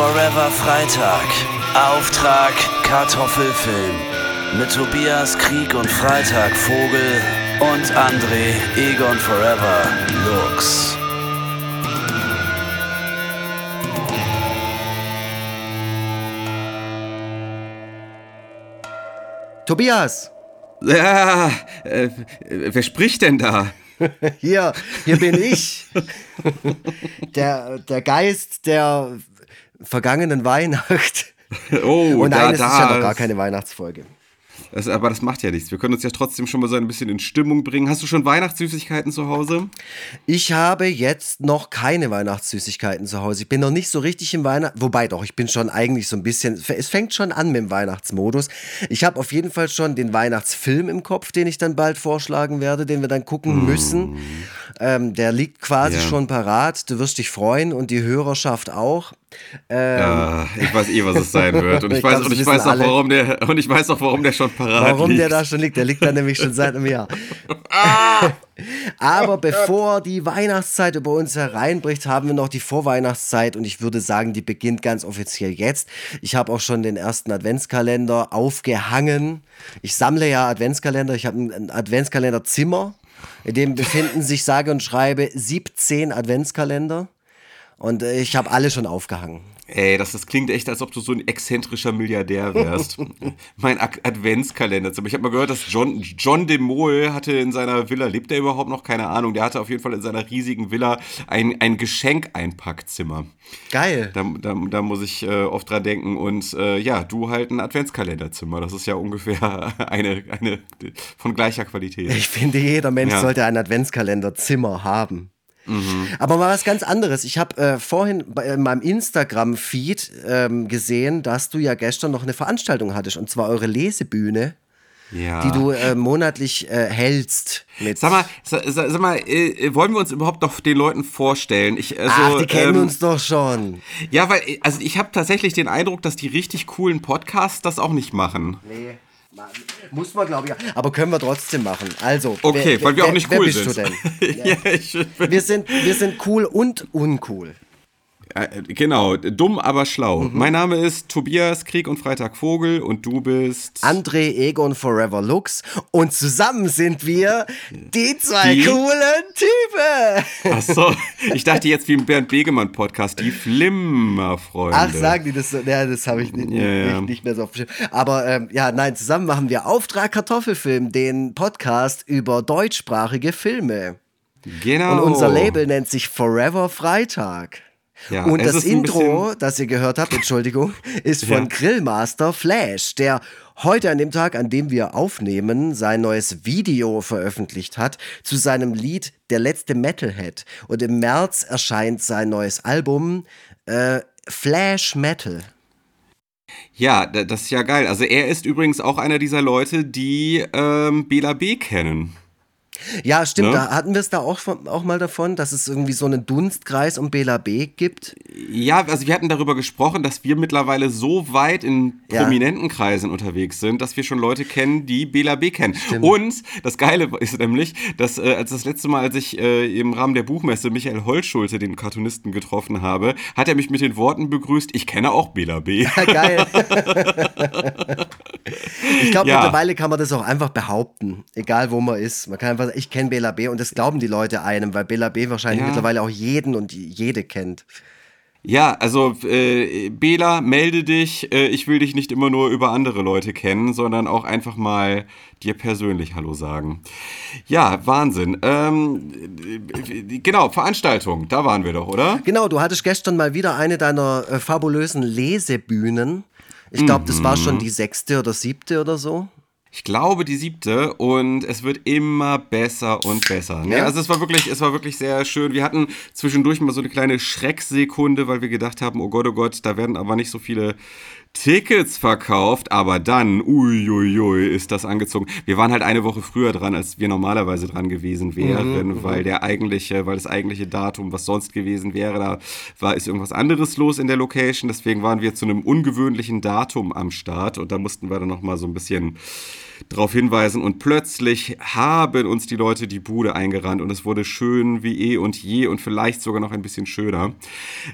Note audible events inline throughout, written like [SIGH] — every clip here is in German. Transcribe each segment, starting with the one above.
Forever Freitag. Auftrag Kartoffelfilm. Mit Tobias Krieg und Freitag Vogel und André Egon Forever Lux. Tobias! Ja, äh, wer spricht denn da? Hier, hier bin ich. Der, der Geist der vergangenen Weihnacht. [LAUGHS] Oh, [LAUGHS] Und da, nein, es da, ist ja noch gar keine Weihnachtsfolge. Das, aber das macht ja nichts. Wir können uns ja trotzdem schon mal so ein bisschen in Stimmung bringen. Hast du schon Weihnachtssüßigkeiten zu Hause? Ich habe jetzt noch keine Weihnachtssüßigkeiten zu Hause. Ich bin noch nicht so richtig im Weihnachts... Wobei doch, ich bin schon eigentlich so ein bisschen... Es fängt schon an mit dem Weihnachtsmodus. Ich habe auf jeden Fall schon den Weihnachtsfilm im Kopf, den ich dann bald vorschlagen werde, den wir dann gucken müssen. Ähm, der liegt quasi Ja. schon parat. Du wirst dich freuen und die Hörerschaft auch. Ja, ich weiß eh, was es sein wird. Und ich, [LAUGHS] Ich weiß, und ich weiß auch, alle. warum der, und ich weiß auch, warum der schon parat Warum liegt. der da schon liegt? Der liegt da nämlich schon seit einem Jahr. [LAUGHS] [LAUGHS] Aber bevor die Weihnachtszeit über uns hereinbricht, haben wir noch die Vorweihnachtszeit und ich würde sagen, die beginnt ganz offiziell jetzt. Ich habe auch schon den ersten Adventskalender aufgehangen. Ich sammle ja Adventskalender. Ich habe ein Adventskalenderzimmer. In dem befinden sich sage und schreibe 17 Adventskalender. Und äh, ich habe alle schon aufgehangen. Ey, das, das klingt echt, als ob du so ein exzentrischer Milliardär wärst. [LAUGHS] mein Adventskalender. Ich habe mal gehört, dass John, John de Mol hatte in seiner Villa, lebt er überhaupt noch? Keine Ahnung. Der hatte auf jeden Fall in seiner riesigen Villa ein, ein Geschenkeinpackzimmer. Geil. Da, da, da muss ich äh, oft dran denken. Und äh, ja, du halt ein Adventskalenderzimmer. Das ist ja ungefähr [LAUGHS] eine, eine von gleicher Qualität. Ich finde, jeder Mensch Ja. sollte ein Adventskalenderzimmer haben. Aber mal was ganz anderes. Ich habe äh, vorhin bei, in meinem Instagram-Feed ähm, gesehen, dass du ja gestern noch eine Veranstaltung hattest, und zwar eure Lesebühne, Ja. die du äh, monatlich äh, hältst. Mit Sag mal, sa- sa- sag mal, äh, wollen wir uns überhaupt noch den Leuten vorstellen? Ich, also, Ach, die kennen ähm, uns doch schon. Ja, weil, also ich habe tatsächlich den Eindruck, dass die richtig coolen Podcasts das auch nicht machen. Nee. Muss man, glaube ich. Aber können wir trotzdem machen. Also. Okay, wer, weil wir wer, auch nicht cool bist sind. du denn? [LAUGHS] ja, Wir sind, wir sind cool und uncool. Äh, genau, dumm, aber schlau. Mhm. Mein Name ist Tobias Krieg und Freitag Vogel und du bist. André Egon Forever Lux und zusammen sind wir die zwei Die? coolen Typen. Achso, ich dachte jetzt wie im Bernd Begemann Podcast, die Flimmerfreunde. Ach, sagen die das so? Ja, das habe ich nicht, ja. Nicht, nicht mehr so auf. Aber ähm, ja, nein, zusammen machen wir Auftrag Kartoffelfilm, den Podcast über deutschsprachige Filme. Genau. Und unser Label nennt sich Forever Freitag. Ja, und das Intro, das ihr gehört habt, Entschuldigung, ist von [LAUGHS] Ja. Grillmaster Flash, der heute an dem Tag, an dem wir aufnehmen, sein neues Video veröffentlicht hat zu seinem Lied Der letzte Metalhead. Und im März erscheint sein neues Album äh, Flash Metal. Ja, da- das ist ja geil. Also er ist übrigens auch einer dieser Leute, die ähm, Bela B kennen. Ja, stimmt, Ne? da hatten wir es da auch, von, auch mal davon, dass es irgendwie so einen Dunstkreis um Bela B gibt. Ja, also wir hatten darüber gesprochen, dass wir mittlerweile so weit in Ja. prominenten Kreisen unterwegs sind, dass wir schon Leute kennen, die Bela B kennen. Und das Geile [LAUGHS] ist nämlich, dass äh, als das letzte Mal, als ich äh, im Rahmen der Buchmesse Michael Holtschulte, den Cartoonisten, getroffen habe, hat er mich mit den Worten begrüßt, ich kenne auch Bela B. [LAUGHS] Ja, geil. [LAUGHS] ich glaube, Ja. mittlerweile kann man das auch einfach behaupten, egal wo man ist. Man kann einfach sagen, ich kenne Bela B. und das glauben die Leute einem, weil Bela B. wahrscheinlich Ja. mittlerweile auch jeden und jede kennt. Ja, also äh, Bela, melde dich. Äh, ich will dich nicht immer nur über andere Leute kennen, sondern auch einfach mal dir persönlich Hallo sagen. Ja, Wahnsinn. Ähm, äh, genau, Veranstaltung, da waren wir doch, oder? Genau, du hattest gestern mal wieder eine deiner äh, fabulösen Lesebühnen. Ich glaube, das war Mhm. schon die sechste oder siebte oder so. Ich glaube die siebte und es wird immer besser und besser. Ne? Ja. Also es war wirklich, es war wirklich sehr schön. Wir hatten zwischendurch mal so eine kleine Schrecksekunde, weil wir gedacht haben, oh Gott, oh Gott, da werden aber nicht so viele Tickets verkauft, aber dann, uiuiui, ist das angezogen. Wir waren halt eine Woche früher dran, als wir normalerweise dran gewesen wären, mhm, weil der eigentliche, weil das eigentliche Datum, was sonst gewesen wäre, da war ist irgendwas anderes los in der Location. Deswegen waren wir zu einem ungewöhnlichen Datum am Start und da mussten wir dann noch mal so ein bisschen darauf hinweisen und plötzlich haben uns die Leute die Bude eingerannt und es wurde schön wie eh und je und vielleicht sogar noch ein bisschen schöner.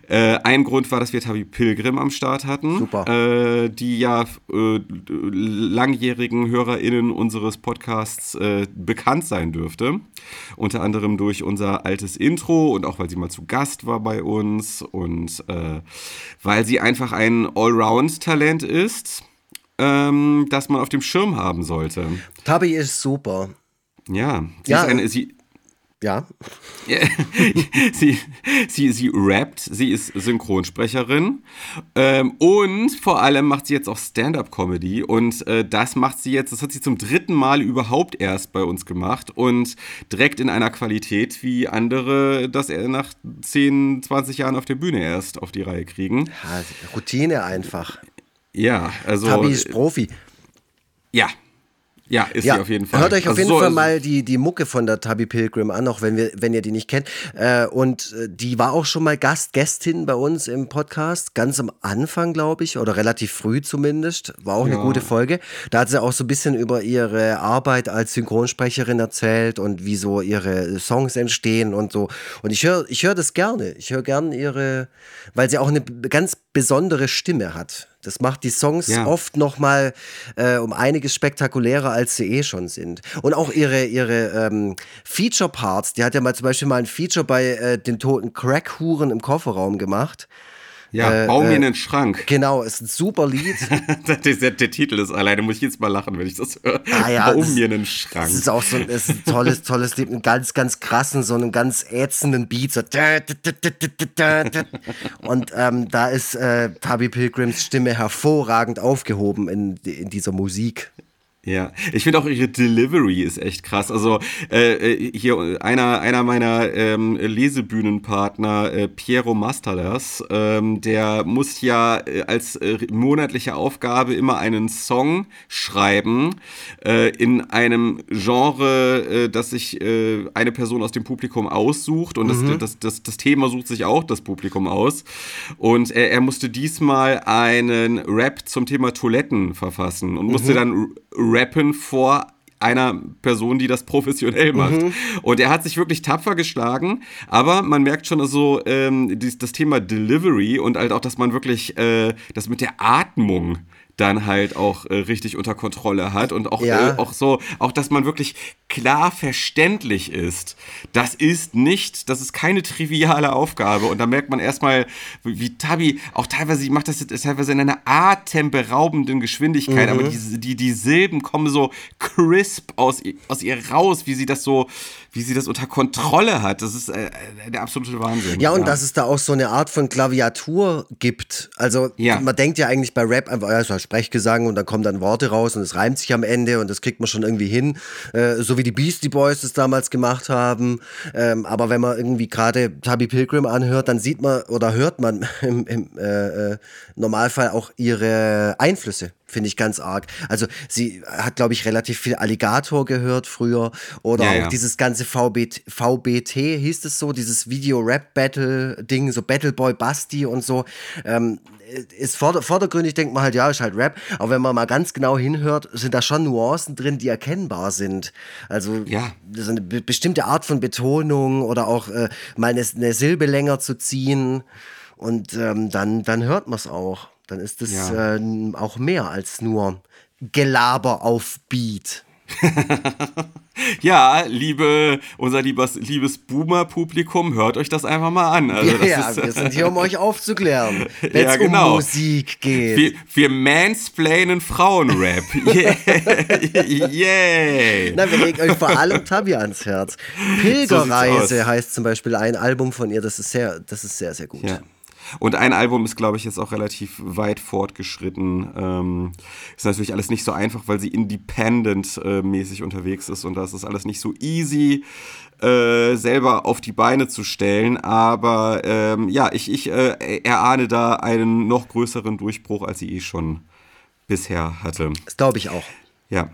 Äh, ein Grund war, dass wir Tabi Pilgrim am Start hatten, Super. Äh, die ja äh, langjährigen HörerInnen unseres Podcasts äh, bekannt sein dürfte. Unter anderem durch unser altes Intro und auch weil sie mal zu Gast war bei uns und äh, weil sie einfach ein Allround-Talent ist ähm, das man auf dem Schirm haben sollte. Tabi ist super. Ja, sie Ja. ist eine, sie, Ja. [LAUGHS] sie, sie, sie rappt, sie ist Synchronsprecherin ähm, und vor allem macht sie jetzt auch Stand-up-Comedy und äh, das macht sie jetzt, das hat sie zum dritten Mal überhaupt erst bei uns gemacht und direkt in einer Qualität, wie andere das er nach 10, 20 Jahren auf der Bühne erst auf die Reihe kriegen. ja Routine einfach. Ja, also. Tabi ist Profi. ja. Ja, ist Ja, sie auf jeden Fall. hört euch auf Also jeden so- Fall mal die, die Mucke von der Tabi Pilgrim an, auch wenn, wir, wenn ihr die nicht kennt. Äh, und äh, die war auch schon mal Gast, Gästin bei uns im Podcast, ganz am Anfang, glaube ich, oder relativ früh zumindest. War auch eine Ja. gute Folge. Da hat sie auch so ein bisschen über ihre Arbeit als Synchronsprecherin erzählt und wie so ihre Songs entstehen und so. Und ich höre ich hör das gerne. Ich höre gerne ihre, weil sie auch eine ganz besondere Stimme hat. Das macht die Songs Ja. oft noch mal äh, um einiges spektakulärer, als sie eh schon sind. Und auch ihre, ihre ähm, Feature-Parts, die hat ja mal zum Beispiel mal ein Feature bei äh, den toten Crack-Huren im Kofferraum gemacht. Ja, äh, bau mir äh, einen Schrank. Genau, ist ein super Lied. [LAUGHS] der, der, der Titel ist alleine, muss ich jetzt mal lachen, wenn ich das höre. Ah ja, bau das- mir einen Schrank. Das ist auch so ein, ist ein tolles, tolles Lied, einen ganz, ganz krassen, so einen ganz ätzenden Beat. So. Und ähm, da ist äh, Tabi Pilgrims Stimme hervorragend aufgehoben in, in dieser Musik. Ja, ich finde auch ihre Delivery ist echt krass. Also äh, äh, hier einer, einer meiner ähm, Lesebühnenpartner, äh, Piero Mastalas, ähm, der muss ja äh, als äh, monatliche Aufgabe immer einen Song schreiben äh, in einem Genre, das sich eine Person aus dem Publikum aussucht und das, das, das, das Thema sucht sich auch das Publikum aus. Und er, er musste diesmal einen Rap zum Thema Toiletten verfassen und musste dann rappen vor einer Person, die das professionell macht. Und er hat sich wirklich tapfer geschlagen, aber man merkt schon so ähm, dies, das Thema Delivery und halt auch, dass man wirklich äh, das mit der Atmung dann halt auch äh, richtig unter Kontrolle hat und auch, Ja. äh, auch so, auch dass man wirklich klar verständlich ist. Das ist nicht, das ist keine triviale Aufgabe und da merkt man erstmal, wie, wie Tabi auch teilweise, sie macht das jetzt teilweise in einer atemberaubenden Geschwindigkeit, aber die, die, die Silben kommen so crisp aus, aus ihr raus, wie sie das so, wie sie das unter Kontrolle hat. Das ist äh, äh, der absolute Wahnsinn. Ja, und dass es da auch so eine Art von Klaviatur gibt. Also Ja. man denkt ja eigentlich bei Rap einfach, ja, es war Sprechgesang und dann kommen dann Worte raus und es reimt sich am Ende und das kriegt man schon irgendwie hin. Äh, so wie die Beastie Boys das damals gemacht haben. Ähm, aber wenn man irgendwie gerade Tabi Pilgrim anhört, dann sieht man oder hört man [LAUGHS] im, im äh, äh, Normalfall auch ihre Einflüsse. Finde ich ganz arg. Also sie hat, glaube ich, relativ viel Alligator gehört früher. Oder Ja, auch ja. dieses ganze VBT, VBT hieß es so, dieses Video-Rap-Battle-Ding, so Battleboy Basti und so. Ähm, ist vorder vordergründig, denkt man halt, ja, ist halt Rap. Aber wenn man mal ganz genau hinhört, sind da schon Nuancen drin, die erkennbar sind. Also Ja. so eine be bestimmte Art von Betonung oder auch äh, mal eine, eine Silbe länger zu ziehen. Und ähm, dann, dann hört man es auch. Dann ist es Ja. äh, auch mehr als nur Gelaber auf Beat. [LAUGHS] Ja, liebe, unser liebes, liebes Boomer-Publikum, hört euch das einfach mal an. Also das ja, ist, wir sind hier, um [LAUGHS] euch aufzuklären, wenn Ja, es genau. um Musik geht. Wir, wir mansplainen Frauenrap. [LAUGHS] Yeah. Yay. Na, wir legen euch vor allem Tabi ans Herz. So Pilgerreise aus. heißt zum Beispiel ein Album von ihr, das ist sehr, das ist sehr, sehr gut. Ja. Und ein Album ist, glaube ich, jetzt auch relativ weit fortgeschritten. Ähm, ist natürlich alles nicht so einfach, weil sie independent-mäßig äh, unterwegs ist und das ist alles nicht so easy. Äh, selber auf die Beine zu stellen. Aber ähm, ja, ich, ich äh, erahne da einen noch größeren Durchbruch, als sie eh schon bisher hatte. Das glaube ich auch. Ja,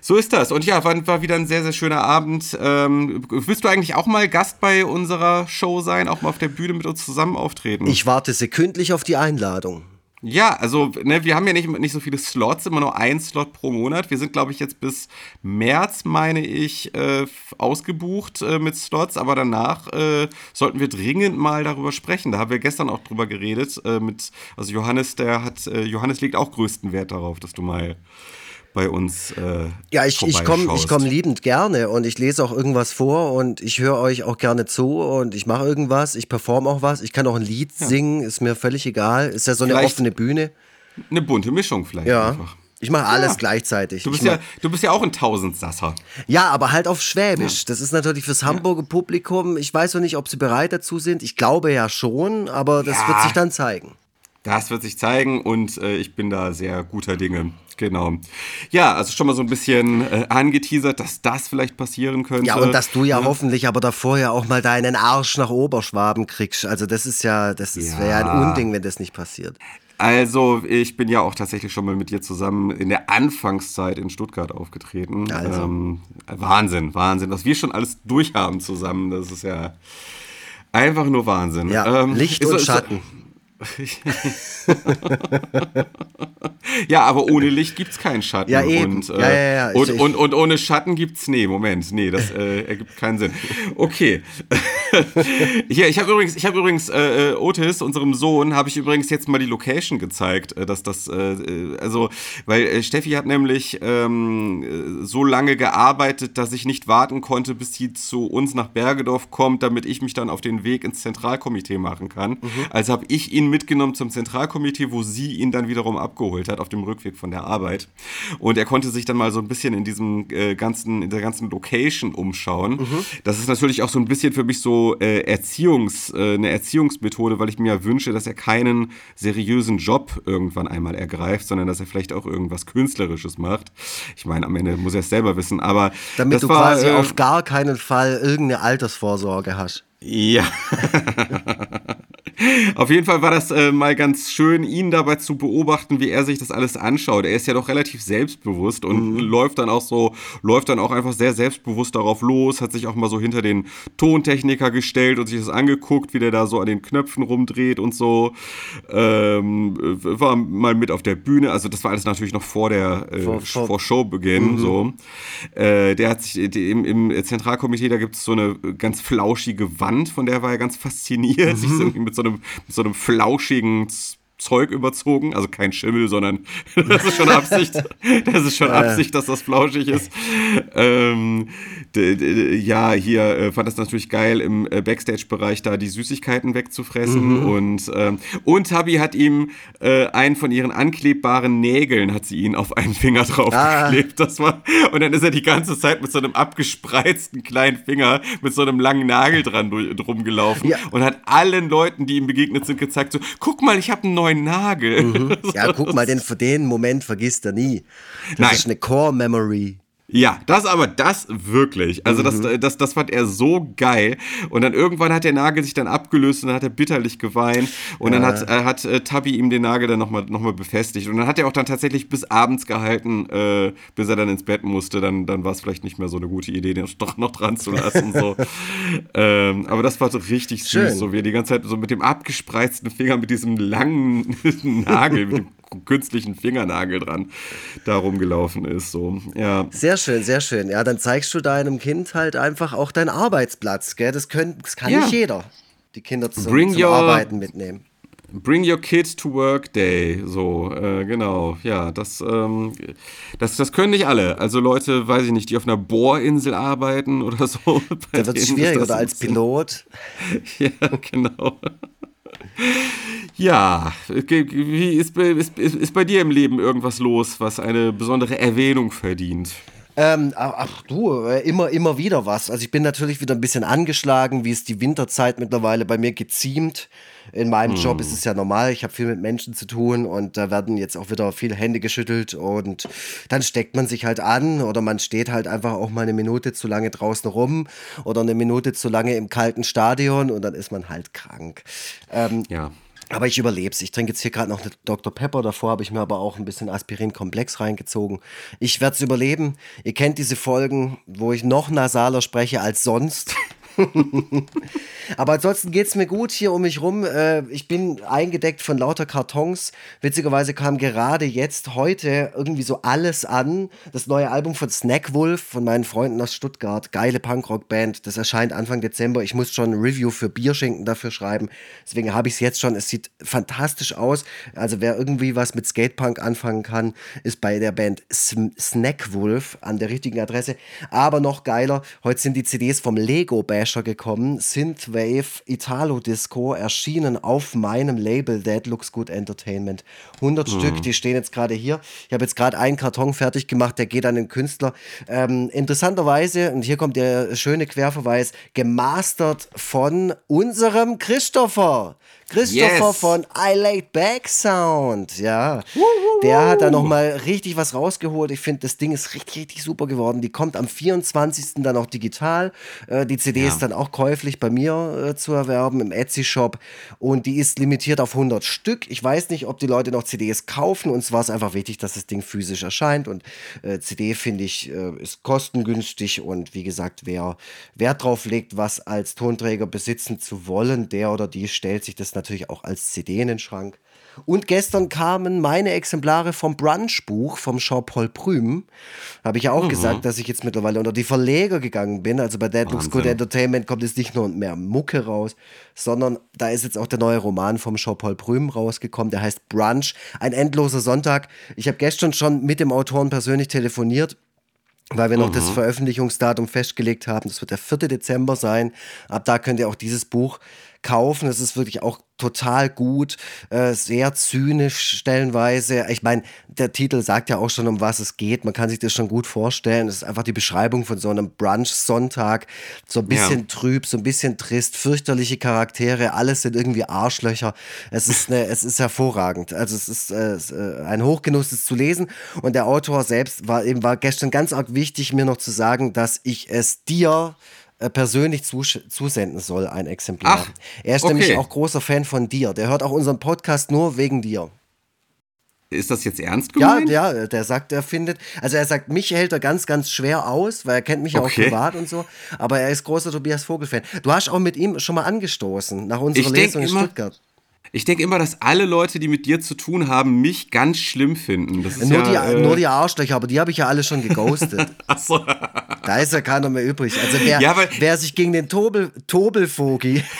so ist das. Und ja, war, war wieder ein sehr, sehr schöner Abend. Ähm, willst du eigentlich auch mal Gast bei unserer Show sein, auch mal auf der Bühne mit uns zusammen auftreten? Ich warte sekündlich auf die Einladung. Ja, also ne, wir haben ja nicht, nicht so viele Slots, immer nur ein Slot pro Monat. Wir sind, glaube ich, jetzt bis März, meine ich, äh, ausgebucht äh, mit Slots, aber danach äh, sollten wir dringend mal darüber sprechen. Da haben wir gestern auch drüber geredet. Äh, mit, also Johannes, der hat, äh, Johannes legt auch größten Wert darauf, dass du mal bei uns. Äh, ja, ich, ich komme komm liebend gerne und ich lese auch irgendwas vor und ich höre euch auch gerne zu und ich mache irgendwas, ich performe auch was, ich kann auch ein Lied ja. singen, ist mir völlig egal. Ist ja so eine offene Bühne. Eine bunte Mischung vielleicht ja. einfach. Ich mache alles ja. gleichzeitig. Du bist, ja, du bist ja auch ein Tausendsasser. Ja, aber halt auf Schwäbisch. Ja. Das ist natürlich fürs Hamburger Publikum. Ich weiß noch nicht, ob sie bereit dazu sind. Ich glaube ja schon, aber das wird sich dann zeigen. Das wird sich zeigen und äh, ich bin da sehr guter Dinge. Genau. Ja, also schon mal so ein bisschen äh, angeteasert, dass das vielleicht passieren könnte. Ja, und dass du ja, ja. hoffentlich aber davor ja auch mal deinen Arsch nach Oberschwaben kriegst. Also das ist ja, das ja. wäre ja ein Unding, wenn das nicht passiert. Also, ich bin ja auch tatsächlich schon mal mit dir zusammen in der Anfangszeit in Stuttgart aufgetreten. Also. Ähm, Wahnsinn, Wahnsinn, was wir schon alles durchhaben zusammen. Das ist ja einfach nur Wahnsinn. Ja, ähm, Licht und ist, Schatten. Ist, [LAUGHS] ja, aber ohne Licht gibt es keinen Schatten. Ja, eben. Und, äh, ja, ja, ja. Und, und, und, ohne Schatten gibt es. Nee, Moment. Nee, das äh, ergibt keinen Sinn. Okay. [LAUGHS] Hier, ich habe übrigens, ich hab übrigens äh, äh, Otis, unserem Sohn, habe ich übrigens jetzt mal die Location gezeigt, äh, dass das, äh, also, weil Steffi hat nämlich ähm, so lange gearbeitet, dass ich nicht warten konnte, bis sie zu uns nach Bergedorf kommt, damit ich mich dann auf den Weg ins Zentralkomitee machen kann. Mhm. Also habe ich ihn ihn mitgenommen zum Zentralkomitee, wo sie ihn dann wiederum abgeholt hat auf dem Rückweg von der Arbeit. Und er konnte sich dann mal so ein bisschen in diesem äh, ganzen, in der ganzen Location umschauen. Mhm. Das ist natürlich auch so ein bisschen für mich so äh, Erziehungs, äh, eine Erziehungsmethode, weil ich mir ja wünsche, dass er keinen seriösen Job irgendwann einmal ergreift, sondern dass er vielleicht auch irgendwas Künstlerisches macht. Ich meine, am Ende muss er es selber wissen, aber. Damit du war, quasi äh, auf gar keinen Fall irgendeine Altersvorsorge hast. Ja. [LAUGHS] [LAUGHS] Auf jeden Fall war das äh, mal ganz schön, ihn dabei zu beobachten, wie er sich das alles anschaut. Er ist ja doch relativ selbstbewusst und mhm. läuft dann auch so, läuft dann auch einfach sehr selbstbewusst darauf los, hat sich auch mal so hinter den Tontechniker gestellt und sich das angeguckt, wie der da so an den Knöpfen rumdreht und so. Ähm, war mal mit auf der Bühne, also das war alles natürlich noch vor der äh, vor, vor, vor Showbeginn. Mhm. So. Äh, der hat sich im, im Zentralkomitee, da gibt es so eine ganz flauschige Wand, von der war er ganz fasziniert. [LAUGHS] Mhm. Sich mit so einem, so einem flauschigen Zeug überzogen, also kein Schimmel, sondern [LAUGHS] das ist schon Absicht. Das ist schon [LAUGHS] Absicht, dass das flauschig ist. Ähm, ja, hier äh, fand das natürlich geil, im äh, Backstage-Bereich da die Süßigkeiten wegzufressen. Mhm. Und, ähm, und Tabi hat ihm äh, einen von ihren anklebbaren Nägeln, hat sie ihn auf einen Finger draufgeklebt. Ah. Das war, und dann ist er die ganze Zeit mit so einem abgespreizten kleinen Finger, mit so einem langen Nagel dran drum gelaufen ja. und hat allen Leuten, die ihm begegnet sind, gezeigt, so, guck mal, ich habe einen neuen Nagel. Mhm. [LAUGHS] Ja, guck mal, den, den Moment vergisst er nie. Das Nein. ist eine Core-Memory. Ja, das aber, das wirklich. Also das, mhm. das, das fand er so geil. Und dann irgendwann hat der Nagel sich dann abgelöst und dann hat er bitterlich geweint. Und ja. dann hat, äh, hat äh, Tabby ihm den Nagel dann nochmal noch mal befestigt. Und dann hat er auch dann tatsächlich bis abends gehalten, äh, bis er dann ins Bett musste. Dann, dann war es vielleicht nicht mehr so eine gute Idee, den doch noch dran zu lassen. so. [LAUGHS] ähm, aber das war so richtig süß, Schön. so wie er die ganze Zeit so mit dem abgespreizten Finger, mit diesem langen [LAUGHS] Nagel, mit dem künstlichen Fingernagel dran da rumgelaufen ist. So. Ja. Sehr schön, sehr schön. Ja, dann zeigst du deinem Kind halt einfach auch deinen Arbeitsplatz. Gell? Das, können, das kann ja. nicht jeder, die Kinder zum, Bring zum your, Arbeiten mitnehmen. Bring Your Kids to Work Day, so, äh, genau, ja, das, ähm, das, das können nicht alle. Also Leute, weiß ich nicht, die auf einer Bohrinsel arbeiten oder so. [LAUGHS] Da wird es schwierig, oder als Pilot. [LAUGHS] ja, genau. Ja, wie ist, ist, ist bei dir im Leben irgendwas los, was eine besondere Erwähnung verdient? Ähm, ach du, äh, immer, immer wieder was. Also ich bin natürlich wieder ein bisschen angeschlagen, wie es die Winterzeit mittlerweile bei mir geziemt. In meinem hm. Job ist es ja normal, ich habe viel mit Menschen zu tun und da werden jetzt auch wieder viele Hände geschüttelt und dann steckt man sich halt an oder man steht halt einfach auch mal eine Minute zu lange draußen rum oder eine Minute zu lange im kalten Stadion und dann ist man halt krank. Ähm, ja. Aber ich überlebe es. Ich trinke jetzt hier gerade noch eine Dr. Pepper. Davor habe ich mir aber auch ein bisschen Aspirin-Komplex reingezogen. Ich werde es überleben. Ihr kennt diese Folgen, wo ich noch nasaler spreche als sonst. [LAUGHS] Aber ansonsten geht es mir gut hier um mich rum. Äh, ich bin eingedeckt von lauter Kartons. Witzigerweise kam gerade jetzt heute irgendwie so alles an. Das neue Album von Snack Wolf von meinen Freunden aus Stuttgart. Geile Punkrock-Band. Das erscheint Anfang Dezember. Ich muss schon ein Review für Bierschinken dafür schreiben. Deswegen habe ich es jetzt schon. Es sieht fantastisch aus. Also wer irgendwie was mit Skatepunk anfangen kann, ist bei der Band Snack Wolf an der richtigen Adresse. Aber noch geiler, heute sind die CDs vom Lego Bash Slasher gekommen. Synthwave Italo Disco erschienen auf meinem Label That Looks Good Entertainment. 100 mhm. Stück, die stehen jetzt gerade hier. Ich habe jetzt gerade einen Karton fertig gemacht, der geht an den Künstler. Ähm, interessanterweise, und hier kommt der schöne Querverweis, gemastert von unserem Christopher. Christopher yes. von I Laid Back Sound, ja. Der hat da nochmal richtig was rausgeholt. Ich finde, das Ding ist richtig, richtig super geworden. Die kommt am 24. dann auch digital. Äh, die CD ja. ist dann auch käuflich bei mir äh, zu erwerben im Etsy-Shop. Und die ist limitiert auf 100 Stück. Ich weiß nicht, ob die Leute noch CDs kaufen. Uns war es einfach wichtig, dass das Ding physisch erscheint. Und äh, CD, finde ich, äh, ist kostengünstig. Und wie gesagt, wer Wert drauf legt, was als Tonträger besitzen zu wollen, der oder die stellt sich das natürlich auch als CD in den Schrank. Und gestern kamen meine Exemplare vom Brunch-Buch vom Jean-Paul Prüm. Habe ich ja auch mhm. gesagt, dass ich jetzt mittlerweile unter die Verleger gegangen bin. Also bei Dead Looks Good Entertainment kommt jetzt nicht nur mehr Mucke raus, sondern da ist jetzt auch der neue Roman vom Jean-Paul Prüm rausgekommen. Der heißt Brunch, ein endloser Sonntag. Ich habe gestern schon mit dem Autoren persönlich telefoniert weil wir noch mhm. das Veröffentlichungsdatum festgelegt haben. Das wird der 4. Dezember sein. Ab da könnt ihr auch dieses Buch kaufen. Es ist wirklich auch total gut, äh, sehr zynisch stellenweise. Ich meine, der Titel sagt ja auch schon, um was es geht. Man kann sich das schon gut vorstellen. Es ist einfach die Beschreibung von so einem Brunch-Sonntag. So ein bisschen ja. trüb, so ein bisschen trist, fürchterliche Charaktere, alles sind irgendwie Arschlöcher. Es ist, eine, es ist hervorragend. Also es ist äh, äh ein Hochgenuss, es zu lesen. Und der Autor selbst war eben war gestern ganz arg wichtig, mir noch zu sagen, dass ich es dir äh, persönlich zusenden soll, ein Exemplar. Ach, er ist okay. nämlich auch großer Fan von dir. Der hört auch unseren Podcast nur wegen dir. Ist das jetzt ernst gemeint? Ja, ja, der sagt, er findet, also er sagt, mich hält er ganz, ganz schwer aus, weil er kennt mich ja okay. auch privat und so, aber er ist großer Tobias Vogel-Fan. Du hast auch mit ihm schon mal angestoßen, nach unserer ich Lesung in Stuttgart. Ich denke immer, dass alle Leute, die mit dir zu tun haben, mich ganz schlimm finden. nur, ja, die, äh nur die Arschlöcher, aber die habe ich ja alle schon geghostet. [LAUGHS] Achso. Da ist ja keiner mehr übrig. Also wer, ja, wer sich gegen den Tobel, Tobelvogi [LAUGHS]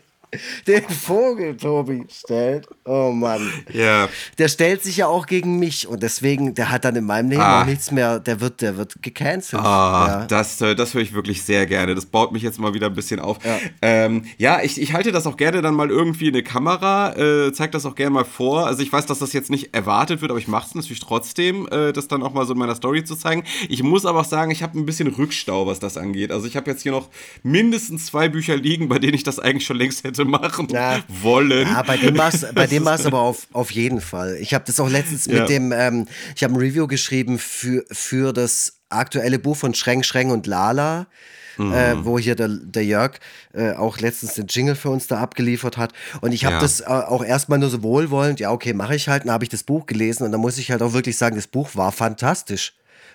[LAUGHS] [LAUGHS] den Vogel Tobi stellt. Oh Mann. Ja. Der stellt sich ja auch gegen mich und deswegen, der hat dann in meinem Leben ah. auch nichts mehr, der wird, der wird gecancelt. Ah, ja. das, äh, das höre ich wirklich sehr gerne. Das baut mich jetzt mal wieder ein bisschen auf. Ja, ähm, ja ich, ich halte das auch gerne dann mal irgendwie in eine Kamera, äh, zeige das auch gerne mal vor. Also ich weiß, dass das jetzt nicht erwartet wird, aber ich mache es natürlich trotzdem, äh, das dann auch mal so in meiner Story zu zeigen. Ich muss aber auch sagen, ich habe ein bisschen Rückstau, was das angeht. Also ich habe jetzt hier noch mindestens zwei Bücher liegen, bei denen ich das eigentlich schon längst hätte machen ja. wollen. Ja, bei dem war es [LAUGHS] aber auf, auf jeden Fall. Ich habe das auch letztens ja. mit dem, ähm, ich habe ein Review geschrieben für, für das aktuelle Buch von Schreng, Schreng und Lala. Mhm. Äh, wo hier der, der Jörg äh, auch letztens den Jingle für uns da abgeliefert hat. Und ich habe ja. das äh, auch erstmal nur so wohlwollend, ja, okay, mache ich halt. Dann habe ich das Buch gelesen und da muss ich halt auch wirklich sagen, das Buch war fantastisch.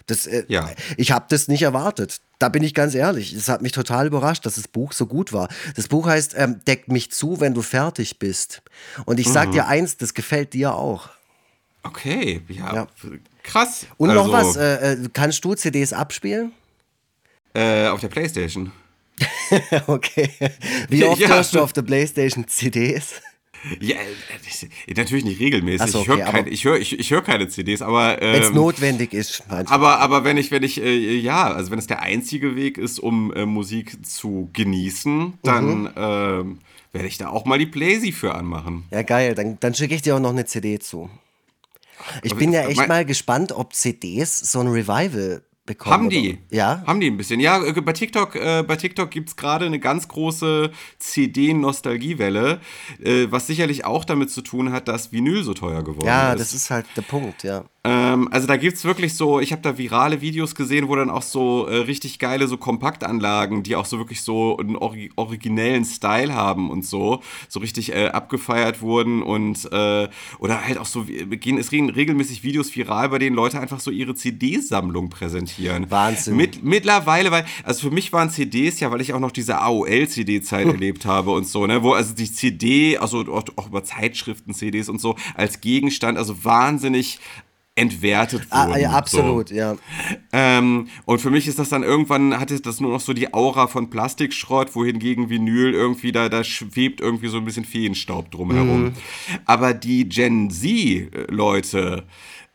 Das, äh, ja. Ich habe das nicht erwartet. Da bin ich ganz ehrlich. Es hat mich total überrascht, dass das Buch so gut war. Das Buch heißt ähm, Deck mich zu, wenn du fertig bist. Und ich sag mhm. dir eins, das gefällt dir auch. Okay, ja. ja. Krass. Und also, noch was, äh, äh kannst du CDs abspielen? Äh, auf der Playstation. [LAUGHS] okay. Wie oft [LAUGHS] ja. hörst du auf der Playstation CDs? Ja, äh, natürlich nicht regelmäßig. So, okay, ich höre kein, ich hör, ich, ich hör keine CDs, aber. Ähm, wenn es notwendig ist. Aber, aber wenn ich, wenn ich, äh, ja, also wenn es der einzige Weg ist, um äh, Musik zu genießen, dann mhm. ähm, werde ich da auch mal die Playsee für anmachen. Ja, geil. Dann, dann schicke ich dir auch noch eine CD zu. Ich bin ja echt mal gespannt, ob CDs so ein Revival bekommen. Haben die? Oder? Ja. Haben die ein bisschen. Ja, äh, bei TikTok, äh, bei TikTok gibt es gerade eine ganz große CD-Nostalgiewelle, äh, was sicherlich auch damit zu tun hat, dass Vinyl so teuer geworden ja, ist. Ja, das ist halt der Punkt, ja. Ähm, also da gibt es wirklich so, ich habe da virale Videos gesehen, wo dann auch so äh, richtig geile so Kompaktanlagen, die auch so wirklich so einen ori originellen Style haben und so, so richtig äh, abgefeiert wurden und äh, oder halt auch so, gehen, es gehen regelmäßig Videos viral, bei denen Leute einfach so ihre CD-Sammlung präsentieren. Wahnsinn. Mit, mittlerweile, weil, also für mich waren CDs ja, weil ich auch noch diese AOL-CD-Zeit [LAUGHS] erlebt habe und so, ne, wo also die CD, also auch, auch über Zeitschriften, CDs und so, als Gegenstand, also wahnsinnig entwertet wurden. Ah, ja, absolut, so. ja. Ähm, und für mich ist das dann irgendwann, hatte das nur noch so die Aura von Plastikschrott, wohingegen Vinyl irgendwie da, da schwebt irgendwie so ein bisschen Feenstaub drumherum. Mhm. Aber die Gen Z-Leute,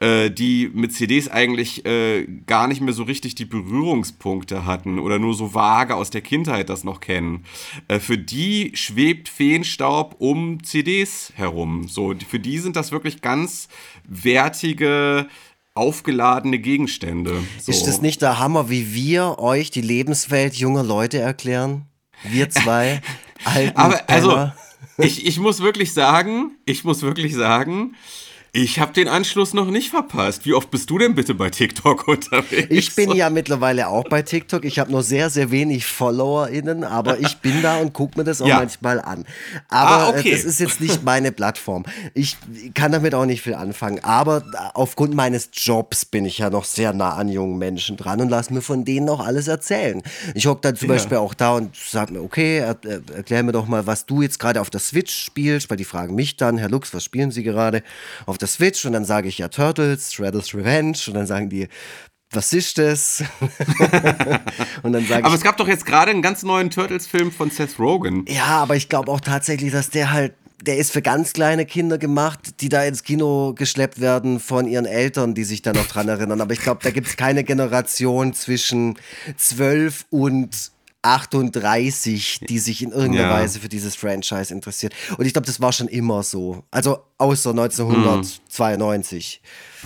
äh, die mit CDs eigentlich äh, gar nicht mehr so richtig die Berührungspunkte hatten oder nur so vage aus der Kindheit das noch kennen, äh, für die schwebt Feenstaub um CDs herum. So, für die sind das wirklich ganz wertige aufgeladene Gegenstände. So. Ist das nicht der Hammer, wie wir euch die Lebenswelt junger Leute erklären? Wir zwei [LAUGHS] alten Aber also, ich, ich muss wirklich sagen, ich muss wirklich sagen, ich habe den Anschluss noch nicht verpasst. Wie oft bist du denn bitte bei TikTok [LAUGHS] unterwegs? Ich bin ja mittlerweile auch bei TikTok. Ich habe nur sehr, sehr wenig FollowerInnen, aber ich bin da und gucke mir das auch ja. manchmal an. Aber ah, okay. das ist jetzt nicht meine Plattform. Ich kann damit auch nicht viel anfangen. Aber aufgrund meines Jobs bin ich ja noch sehr nah an jungen Menschen dran und lasse mir von denen auch alles erzählen. Ich hocke dann zum ja. Beispiel auch da und sage mir, okay, er, erklär mir doch mal, was du jetzt gerade auf der Switch spielst, weil die fragen mich dann, Herr Lux, was spielen Sie gerade? Auf der Switch und dann sage ich ja Turtles, Shredders Revenge und dann sagen die, was ist das? [LAUGHS] und dann sage Aber es gab doch jetzt gerade einen ganz neuen Turtles-Film von Seth Rogen. Ja, aber ich glaube auch tatsächlich, dass der halt der ist für ganz kleine Kinder gemacht, die da ins Kino geschleppt werden von ihren Eltern, die sich da noch dran erinnern. Aber ich glaube, da gibt es keine Generation zwischen zwölf und 38, die sich in irgendeiner ja. Weise für dieses Franchise interessiert. Und ich glaube, das war schon immer so. Also außer 1992.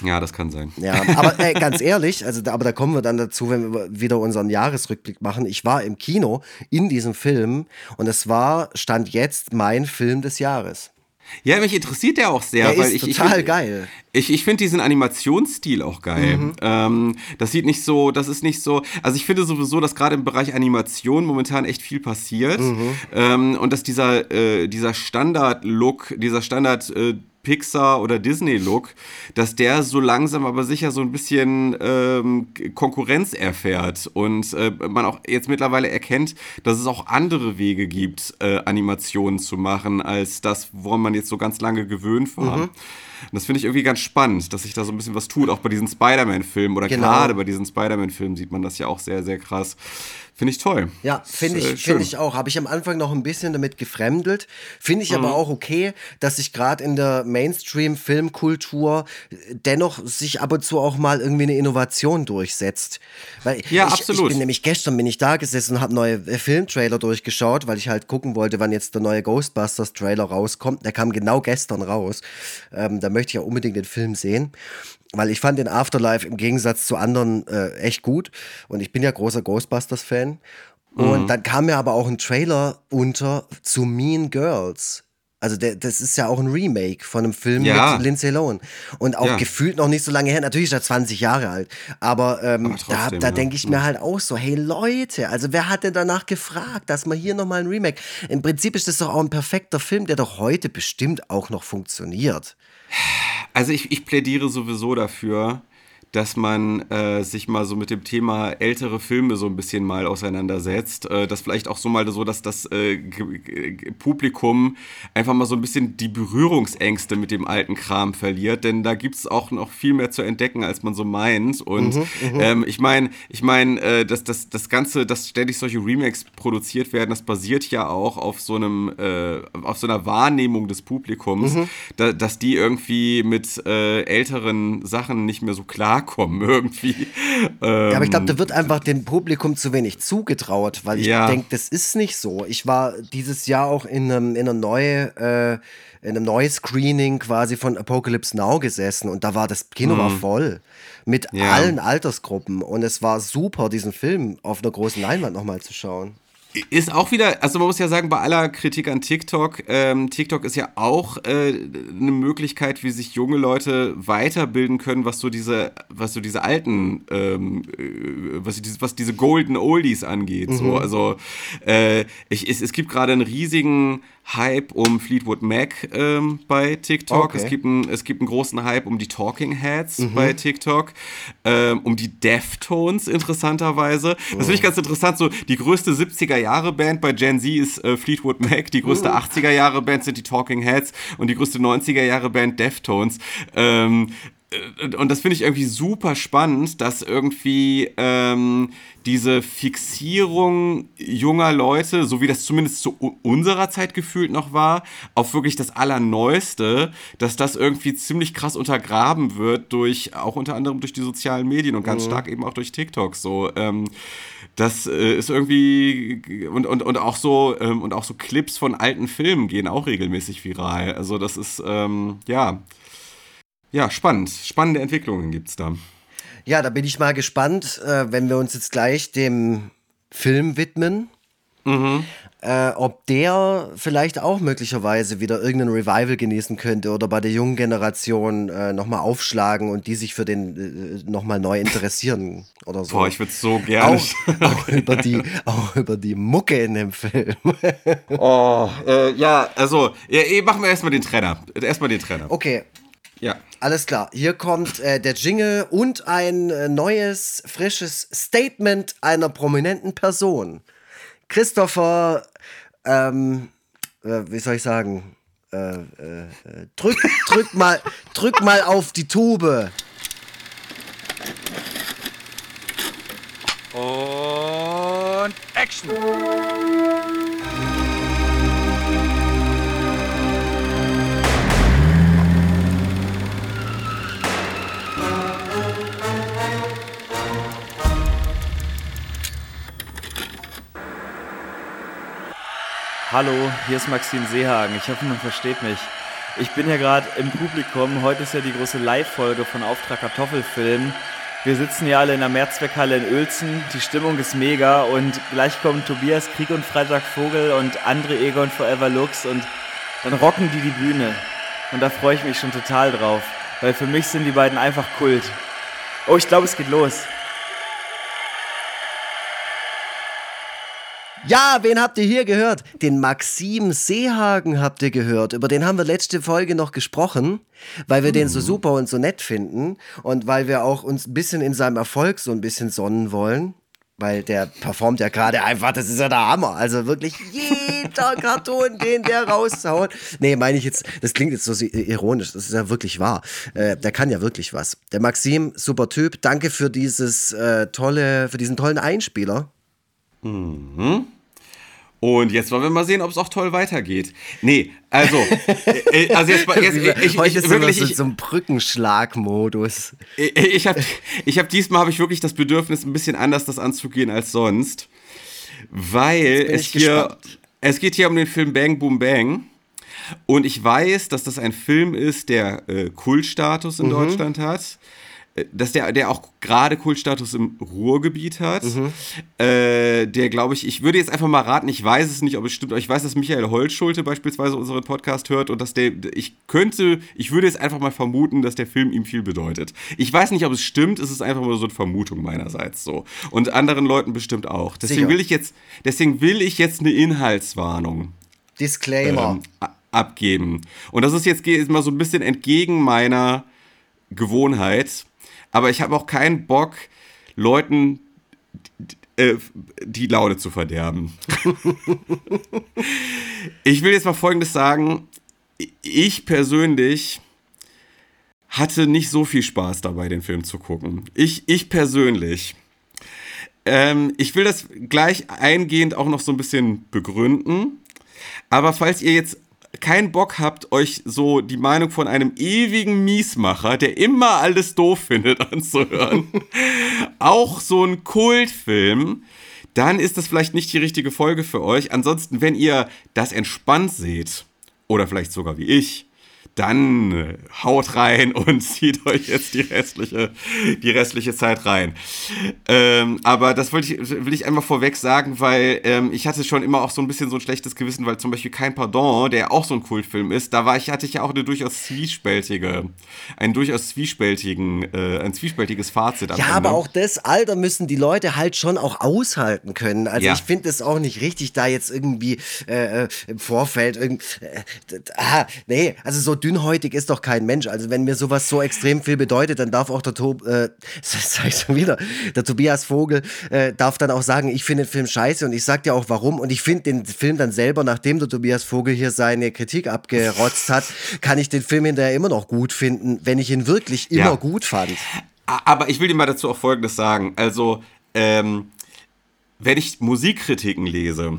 Ja, das kann sein. Ja, aber äh, ganz ehrlich, also aber da kommen wir dann dazu, wenn wir wieder unseren Jahresrückblick machen. Ich war im Kino in diesem Film und es war stand jetzt mein Film des Jahres. Ja, mich interessiert der auch sehr, der weil ist ich total ich, geil. Ich, ich finde diesen Animationsstil auch geil. Mhm. Ähm, das sieht nicht so, das ist nicht so. Also ich finde sowieso, dass gerade im Bereich Animation momentan echt viel passiert mhm. ähm, und dass dieser äh, dieser Standard-Look, dieser Standard äh, Pixar oder Disney-Look, dass der so langsam aber sicher so ein bisschen ähm, Konkurrenz erfährt und äh, man auch jetzt mittlerweile erkennt, dass es auch andere Wege gibt, äh, Animationen zu machen, als das, woran man jetzt so ganz lange gewöhnt war. Mhm. Das finde ich irgendwie ganz spannend, dass sich da so ein bisschen was tut, auch bei diesen Spider-Man-Filmen oder genau. gerade bei diesen Spider-Man-Filmen sieht man das ja auch sehr, sehr krass. Finde ich toll. Ja, finde ich, äh, find ich auch. Habe ich am Anfang noch ein bisschen damit gefremdelt. Finde ich mhm. aber auch okay, dass sich gerade in der Mainstream-Filmkultur dennoch sich ab und zu auch mal irgendwie eine Innovation durchsetzt. Weil ja, ich, absolut. Ich bin nämlich gestern bin ich da gesessen und habe neue äh, Filmtrailer durchgeschaut, weil ich halt gucken wollte, wann jetzt der neue Ghostbusters-Trailer rauskommt. Der kam genau gestern raus. Ähm, da möchte ich ja unbedingt den Film sehen weil ich fand den Afterlife im Gegensatz zu anderen äh, echt gut und ich bin ja großer Ghostbusters-Fan. Und mhm. dann kam mir aber auch ein Trailer unter zu Mean Girls. Also der, das ist ja auch ein Remake von einem Film ja. mit Lindsay Lohan. Und auch ja. gefühlt noch nicht so lange her. Natürlich ist er 20 Jahre alt. Aber, ähm, aber trotzdem, da, da denke ich mir halt auch so, hey Leute, also wer hat denn danach gefragt, dass man hier nochmal ein Remake... Im Prinzip ist das doch auch ein perfekter Film, der doch heute bestimmt auch noch funktioniert. Also ich, ich plädiere sowieso dafür, dass man äh, sich mal so mit dem Thema ältere Filme so ein bisschen mal auseinandersetzt. Äh, dass vielleicht auch so mal so, dass das äh, Publikum einfach mal so ein bisschen die Berührungsängste mit dem alten Kram verliert, denn da gibt es auch noch viel mehr zu entdecken, als man so meint. Und mhm, mhm. ähm, ich meine, ich meine, äh, dass das, das Ganze, dass ständig solche Remakes produziert werden, das basiert ja auch auf so einem, äh, auf so einer Wahrnehmung des Publikums, mhm. da, dass die irgendwie mit äh, älteren Sachen nicht mehr so klar klarkommen irgendwie. Ähm, ja, aber ich glaube, da wird einfach dem Publikum zu wenig zugetraut, weil ich ja. denke, das ist nicht so. Ich war dieses Jahr auch in einem, in einer neue, äh, in einem neuen Screening quasi von Apocalypse Now gesessen und da war das Kino mhm. war voll mit ja. allen Altersgruppen und es war super, diesen Film auf einer großen Leinwand nochmal zu schauen. Ist auch wieder, also man muss ja sagen, bei aller Kritik an TikTok, ähm, TikTok ist ja auch äh, eine Möglichkeit, wie sich junge Leute weiterbilden können, was so diese, was so diese alten, ähm, äh, was, was diese Golden Oldies angeht. Mhm. So. Also äh, ich, es, es gibt gerade einen riesigen Hype um Fleetwood Mac ähm, bei TikTok. Okay. Es, gibt ein, es gibt einen großen Hype um die Talking Heads mhm. bei TikTok, ähm, um die Deftones interessanterweise. Das finde ich oh. ganz interessant. So die größte 70er Jahre Band bei Gen Z ist äh, Fleetwood Mac, die größte mhm. 80er Jahre Band sind die Talking Heads und die größte 90er Jahre Band Deftones. Ähm, äh, und das finde ich irgendwie super spannend, dass irgendwie ähm, diese Fixierung junger Leute, so wie das zumindest zu unserer Zeit gefühlt noch war, auf wirklich das Allerneueste, dass das irgendwie ziemlich krass untergraben wird durch, auch unter anderem durch die sozialen Medien und ganz mhm. stark eben auch durch TikTok. So, ähm, das äh, ist irgendwie und, und, und auch so ähm, und auch so Clips von alten Filmen gehen auch regelmäßig viral. Also das ist ähm, ja ja, spannend. Spannende Entwicklungen gibt es da. Ja, da bin ich mal gespannt, äh, wenn wir uns jetzt gleich dem Film widmen. Mhm. Äh, ob der vielleicht auch möglicherweise wieder irgendein Revival genießen könnte oder bei der jungen Generation äh, nochmal aufschlagen und die sich für den äh, nochmal neu interessieren [LAUGHS] oder so. Boah, ich würde so gerne. Auch, [LAUGHS] [LAUGHS] auch, über die, auch über die Mucke in dem Film. oh, äh, ja, also, ja, eh, machen wir erstmal den Trenner. Erstmal den Trenner. Okay, ja. Alles klar. Hier kommt äh, der Jingle und ein äh, neues, frisches Statement einer prominenten Person. Christopher, ähm, äh, wie soll ich sagen? Äh, äh, äh, drück, drück mal, drück mal auf die Tube. Und Action! Hallo, hier ist Maxim Seehagen. Ich hoffe, man versteht mich. Ich bin hier gerade im Publikum. Heute ist ja die große Live-Folge von Auftrag Kartoffelfilm. Wir sitzen hier alle in der Mehrzweckhalle in Uelzen. Die Stimmung ist mega und gleich kommen Tobias Krieg und Freitag Vogel und André Egon Forever Lux und dann rocken die die Bühne. Und da freue ich mich schon total drauf, weil für mich sind die beiden einfach Kult. Oh, ich glaube, es geht los. Ja, wen habt ihr hier gehört? Den Maxim Seehagen habt ihr gehört. Über den haben wir letzte Folge noch gesprochen, weil wir hm. den so mhm. super und so nett finden und weil wir auch uns ein bisschen in seinem Erfolg so ein bisschen sonnen wollen. Weil der performt ja gerade einfach, das ist ja der Hammer. Also wirklich jeder [LAUGHS] Karton, den der raushaut. Nee, meine ich jetzt, das klingt jetzt so ironisch, das ist ja wirklich wahr. Äh, der kann ja wirklich was. Der Maxim, super Typ. Danke für dieses äh, tolle, für diesen tollen Einspieler. Mhm. Und jetzt wollen wir mal sehen, ob es auch toll weitergeht. Nee, also, äh, also jetzt, jetzt ich, ich, Heute ist wirklich so, so ein Brückenschlagmodus. Ich, ich habe ich hab, diesmal habe ich wirklich das Bedürfnis, ein bisschen anders das anzugehen als sonst, weil es hier, es geht hier um den Film Bang Boom Bang. Und ich weiß, dass das ein Film ist, der äh, Kultstatus in mhm. Deutschland hat dass der, der auch gerade Kultstatus im Ruhrgebiet hat. Mhm. Äh, der, glaube ich, ich würde jetzt einfach mal raten, ich weiß es nicht, ob es stimmt, aber ich weiß, dass Michael Holzschulte beispielsweise unseren Podcast hört und dass der, ich könnte, ich würde jetzt einfach mal vermuten, dass der Film ihm viel bedeutet. Ich weiß nicht, ob es stimmt, es ist einfach nur so eine Vermutung meinerseits so. Und anderen Leuten bestimmt auch. Deswegen Sicher. will ich jetzt, deswegen will ich jetzt eine Inhaltswarnung. Disclaimer. Ähm, abgeben. Und das ist jetzt mal so ein bisschen entgegen meiner Gewohnheit aber ich habe auch keinen Bock, Leuten äh, die Laune zu verderben. [LAUGHS] ich will jetzt mal Folgendes sagen. Ich persönlich hatte nicht so viel Spaß dabei, den Film zu gucken. Ich, ich persönlich. Ähm, ich will das gleich eingehend auch noch so ein bisschen begründen. Aber falls ihr jetzt keinen Bock habt, euch so die Meinung von einem ewigen Miesmacher, der immer alles doof findet, [LAUGHS] anzuhören, auch so ein Kultfilm, dann ist das vielleicht nicht die richtige Folge für euch. Ansonsten, wenn ihr das entspannt seht, oder vielleicht sogar wie ich, dann äh, haut rein [LAUGHS] und zieht euch jetzt die restliche, die restliche Zeit rein. Ähm, aber das wollte ich, will ich einmal vorweg sagen, weil ähm, ich hatte schon immer auch so ein bisschen so ein schlechtes Gewissen, weil zum Beispiel Kein Pardon, der auch so ein Kultfilm ist, da war ich, hatte ich ja auch eine durchaus zwiespältige, einen durchaus zwiespältigen, äh, ein zwiespältiges Fazit. Ja, aber auch das Alter müssen die Leute halt schon auch aushalten können. Also ja. ich finde es auch nicht richtig, da jetzt irgendwie äh, äh im Vorfeld irgendwie, äh, ah, nee, also so dünnhäutig ist doch kein Mensch. Also wenn mir sowas so extrem viel bedeutet, dann darf auch der, Tob, äh, [LAUGHS] sag ich schon wieder, der Tobias Vogel äh, darf dann auch sagen, ich finde den Film scheiße und ich sag dir auch warum. Und ich finde den Film dann selber, nachdem der Tobias Vogel hier seine Kritik abgerotzt hat, kann ich den Film hinterher immer noch gut finden, wenn ich ihn wirklich immer ja. gut fand. Aber ich will dir mal dazu auch Folgendes sagen. Also, ähm, wenn ich Musikkritiken lese,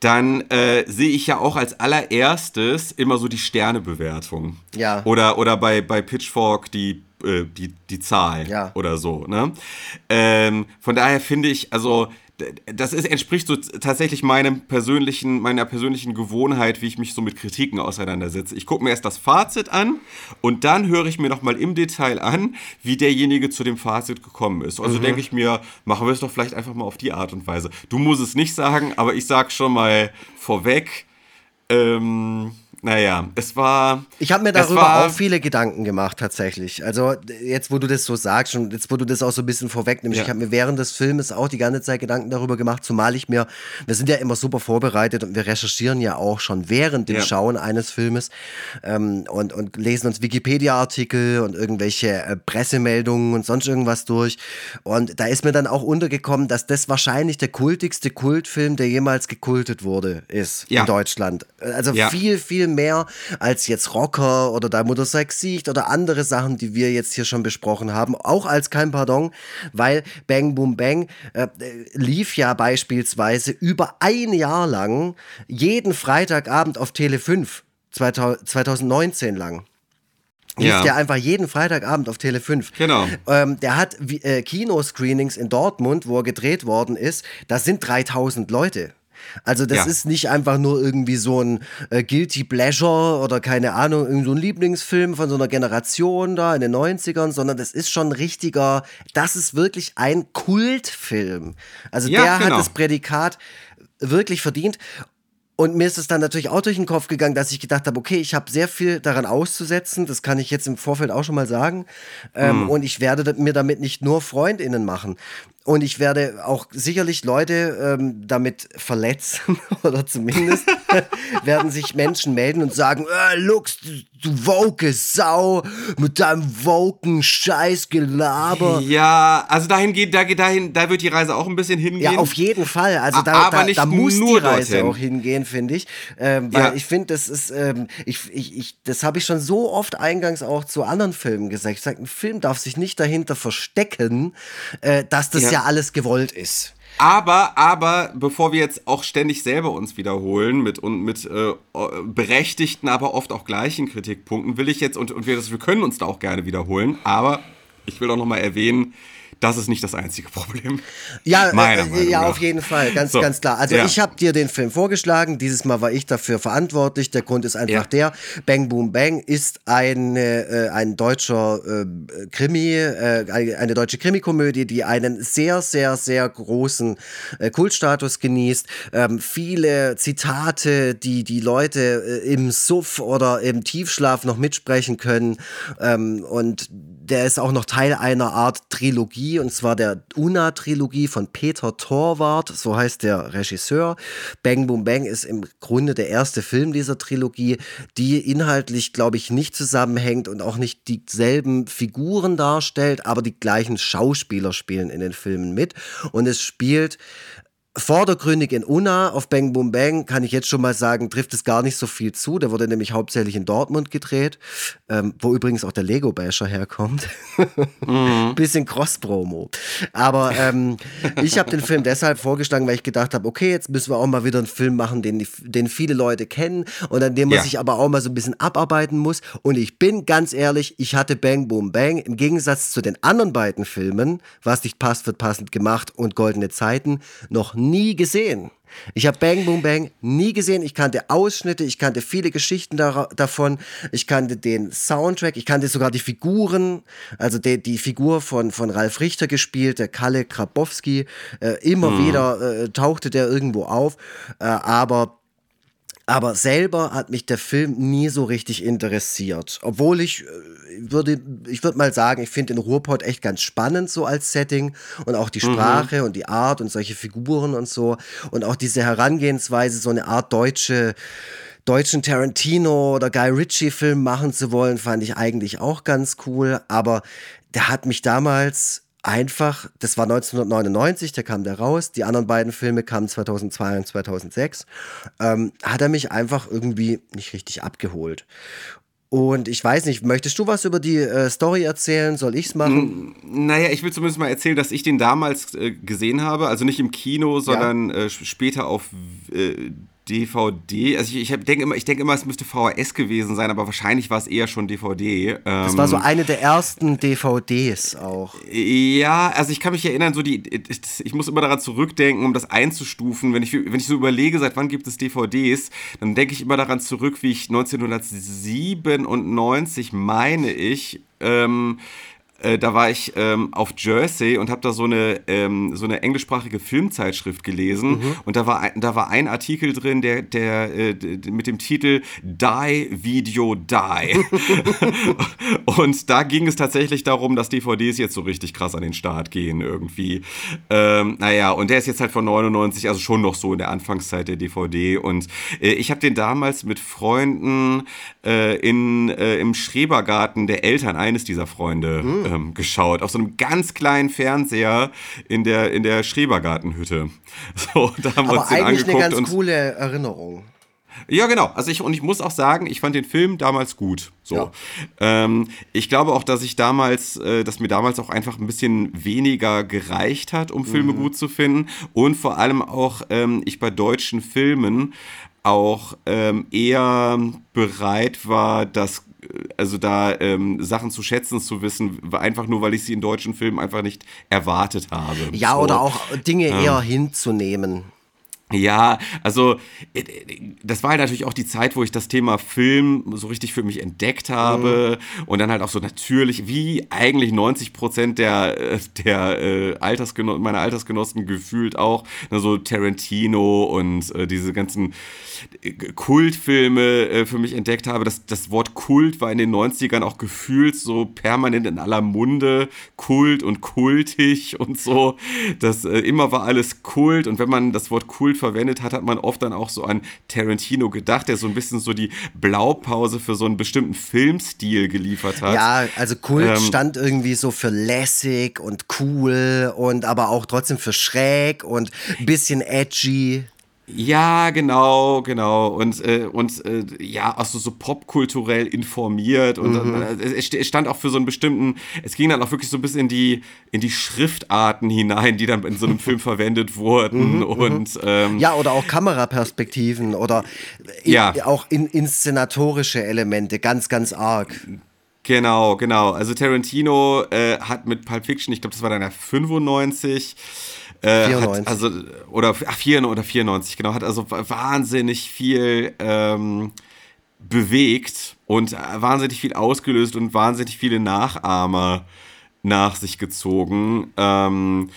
dann äh, sehe ich ja auch als allererstes immer so die Sternebewertung. Ja. Oder, oder bei, bei Pitchfork die, äh, die, die Zahl ja. oder so. Ne? Ähm, von daher finde ich, also das ist, entspricht so tatsächlich meinem persönlichen, meiner persönlichen Gewohnheit, wie ich mich so mit Kritiken auseinandersetze. Ich gucke mir erst das Fazit an und dann höre ich mir nochmal im Detail an, wie derjenige zu dem Fazit gekommen ist. Also mhm. denke ich mir, machen wir es doch vielleicht einfach mal auf die Art und Weise. Du musst es nicht sagen, aber ich sage schon mal vorweg, ähm, naja, es war. Ich habe mir darüber auch viele Gedanken gemacht, tatsächlich. Also, jetzt, wo du das so sagst und jetzt, wo du das auch so ein bisschen vorwegnimmst, ja. ich habe mir während des Filmes auch die ganze Zeit Gedanken darüber gemacht, zumal ich mir, wir sind ja immer super vorbereitet und wir recherchieren ja auch schon während dem ja. Schauen eines Filmes ähm, und, und lesen uns Wikipedia-Artikel und irgendwelche äh, Pressemeldungen und sonst irgendwas durch. Und da ist mir dann auch untergekommen, dass das wahrscheinlich der kultigste Kultfilm, der jemals gekultet wurde, ist ja. in Deutschland. Also viel, viel mehr als jetzt Rocker oder Dein Mutter Sex Sicht oder andere Sachen, die wir jetzt hier schon besprochen haben. Auch als kein Pardon, weil Bang Boom Bang äh, lief ja beispielsweise über ein Jahr lang jeden Freitagabend auf Tele 5, 2019 lang. Lief ja. der einfach jeden Freitagabend auf Tele 5. Genau. Ähm, der hat äh, Kinoscreenings in Dortmund, wo er gedreht worden ist. Da sind 3000 Leute. Also das ja. ist nicht einfach nur irgendwie so ein äh, Guilty Pleasure oder keine Ahnung, irgend so ein Lieblingsfilm von so einer Generation da in den 90ern, sondern das ist schon ein richtiger, das ist wirklich ein Kultfilm. Also ja, der genau. hat das Prädikat wirklich verdient. Und mir ist es dann natürlich auch durch den Kopf gegangen, dass ich gedacht habe, okay, ich habe sehr viel daran auszusetzen, das kann ich jetzt im Vorfeld auch schon mal sagen. Ähm, mm. Und ich werde mir damit nicht nur Freundinnen machen. Und ich werde auch sicherlich Leute ähm, damit verletzen [LAUGHS] oder zumindest [LAUGHS] werden sich Menschen melden und sagen, äh, Lux, du, du woke Sau mit deinem woken Scheißgelaber. Ja, also dahin geht, da geht dahin, da wird die Reise auch ein bisschen hingehen. Ja, auf jeden Fall. Also da, da, nicht da muss nur die Reise dorthin. auch hingehen, finde ich. Ähm, weil ja. ich finde, das ist, ähm, ich, ich, ich, das habe ich schon so oft eingangs auch zu anderen Filmen gesagt. Ich sage, ein Film darf sich nicht dahinter verstecken, äh, dass das ja. ja alles gewollt ist. Aber, aber, bevor wir jetzt auch ständig selber uns wiederholen mit, und mit äh, berechtigten, aber oft auch gleichen Kritikpunkten, will ich jetzt, und, und wir, wir können uns da auch gerne wiederholen, aber ich will auch nochmal erwähnen, das ist nicht das einzige Problem. Ja, äh, ja auf jeden Fall, ganz, so. ganz klar. Also ja. ich habe dir den Film vorgeschlagen, dieses Mal war ich dafür verantwortlich. Der Grund ist einfach ja. der, Bang Boom Bang ist eine, äh, ein deutscher äh, Krimi, äh, eine deutsche Krimikomödie, die einen sehr, sehr, sehr großen äh, Kultstatus genießt. Ähm, viele Zitate, die die Leute äh, im Suff oder im Tiefschlaf noch mitsprechen können. Ähm, und der ist auch noch Teil einer Art Trilogie, und zwar der Una-Trilogie von Peter Torwart, so heißt der Regisseur. Bang Boom Bang ist im Grunde der erste Film dieser Trilogie, die inhaltlich, glaube ich, nicht zusammenhängt und auch nicht dieselben Figuren darstellt, aber die gleichen Schauspieler spielen in den Filmen mit. Und es spielt vordergründig in Unna auf Bang Boom Bang kann ich jetzt schon mal sagen, trifft es gar nicht so viel zu. Der wurde nämlich hauptsächlich in Dortmund gedreht, ähm, wo übrigens auch der Lego Basher herkommt. Mhm. [LAUGHS] Bisschen Cross-Promo. Aber ähm, ich habe den Film deshalb vorgeschlagen, weil ich gedacht habe, okay, jetzt müssen wir auch mal wieder einen Film machen, den, den viele Leute kennen und an dem man ja. sich aber auch mal so ein bisschen abarbeiten muss. Und ich bin ganz ehrlich, ich hatte Bang Boom Bang im Gegensatz zu den anderen beiden Filmen, was nicht passt, wird passend gemacht und Goldene Zeiten, noch nie nie gesehen. Ich habe Bang Boom Bang nie gesehen. Ich kannte Ausschnitte, ich kannte viele Geschichten da, davon. Ich kannte den Soundtrack, ich kannte sogar die Figuren. Also die, die Figur von, von Ralf Richter gespielt, der Kalle Krabowski. Äh, immer mhm. wieder äh, tauchte der irgendwo auf. Äh, aber aber selber hat mich der Film nie so richtig interessiert. Obwohl ich äh, würde, ich würde mal sagen, ich finde den Ruhrpott echt ganz spannend so als Setting und auch die mhm. Sprache mhm. und die Art und solche Figuren und so und auch diese Herangehensweise, so eine Art deutsche, deutschen Tarantino oder Guy Ritchie Film machen zu wollen, fand ich eigentlich auch ganz cool. Aber der hat mich damals einfach, das war 1999, da kam der raus, die anderen beiden Filme kamen 2002 und 2006, ähm, hat er mich einfach irgendwie nicht richtig abgeholt. Und ich weiß nicht, möchtest du was über die äh, Story erzählen? Soll ich es machen? N naja, ich will zumindest mal erzählen, dass ich den damals äh, gesehen habe. Also nicht im Kino, sondern ja. äh, später auf äh, DVD. Also ich, ich denke immer, ich denke immer, es müsste VHS gewesen sein, aber wahrscheinlich war es eher schon DVD. Ähm, das war so ähm, eine der ersten DVDs auch. Ja, also ich kann mich erinnern, so die, ich muss immer daran zurückdenken, um das einzustufen. Wenn ich, wenn ich so überlege, seit wann gibt es DVDs, dann denke ich immer daran zurück, wie ich 1997 meine ich. Ähm, äh, da war ich ähm, auf Jersey und habe da so eine, ähm, so eine englischsprachige Filmzeitschrift gelesen. Mhm. Und da war, da war ein Artikel drin, der, der äh, mit dem Titel Die Video Die. [LAUGHS] und da ging es tatsächlich darum, dass DVDs jetzt so richtig krass an den Start gehen irgendwie. Ähm, naja, und der ist jetzt halt von 99, also schon noch so in der Anfangszeit der DVD. Und äh, ich habe den damals mit Freunden äh, in, äh, im Schrebergarten der Eltern eines dieser Freunde mhm ähm, geschaut, auf so einem ganz kleinen Fernseher in der, in der Schrebergartenhütte. [LAUGHS] So, da haben wir Aber uns den eigentlich angeguckt. eine ganz coole Erinnerung. Ja, genau. Also ich, und ich muss auch sagen, ich fand den Film damals gut. So. Ja. Ähm, ich glaube auch, dass ich damals, äh, dass mir damals auch einfach ein bisschen weniger gereicht hat, um Filme mhm. gut zu finden. Und vor allem auch ähm, ich bei deutschen Filmen auch ähm, eher bereit war, das also da ähm, Sachen zu schätzen zu wissen, einfach nur, weil ich sie in deutschen Filmen einfach nicht erwartet habe. Ja, so. oder auch Dinge ähm, eher hinzunehmen. Ja, also äh, das war halt natürlich auch die Zeit, wo ich das Thema Film so richtig für mich entdeckt habe mhm. und dann halt auch so natürlich, wie eigentlich 90 Prozent der, äh, der äh, Altersgenossen, meiner Altersgenossen gefühlt auch, ne, so Tarantino und äh, diese ganzen äh, Kultfilme äh, für mich entdeckt habe. Das, das Wort Kult war in den 90ern auch gefühlt so permanent in aller Munde, Kult und kultig und so. Das immer war alles Kult und wenn man das Wort Kult verwendet hat, hat man oft dann auch so an Tarantino gedacht, der so ein bisschen so die Blaupause für so einen bestimmten Filmstil geliefert hat. Ja, also Kult ähm, stand irgendwie so für lässig und cool und aber auch trotzdem für schräg und ein bisschen edgy. Ja, genau, genau. Und, äh, und äh, ja, also so popkulturell informiert. Und mhm. äh, es stand auch für so einen bestimmten, es ging dann auch wirklich so ein bisschen in die, in die Schriftarten hinein, die dann in so einem Film [LAUGHS] verwendet wurden. Mhm, mhm. und, ähm, ja, oder auch Kameraperspektiven oder in, ja. auch in, inszenatorische Elemente, ganz, ganz arg. Genau, genau. Also Tarantino äh, hat mit Pulp Fiction, ich glaube, das war dann ja 95, äh, 94. Hat also, oder, ach, 4 oder 94, genau, hat also wahnsinnig viel ähm, bewegt und wahnsinnig viel ausgelöst und wahnsinnig viele Nachahmer nach sich gezogen. Ähm,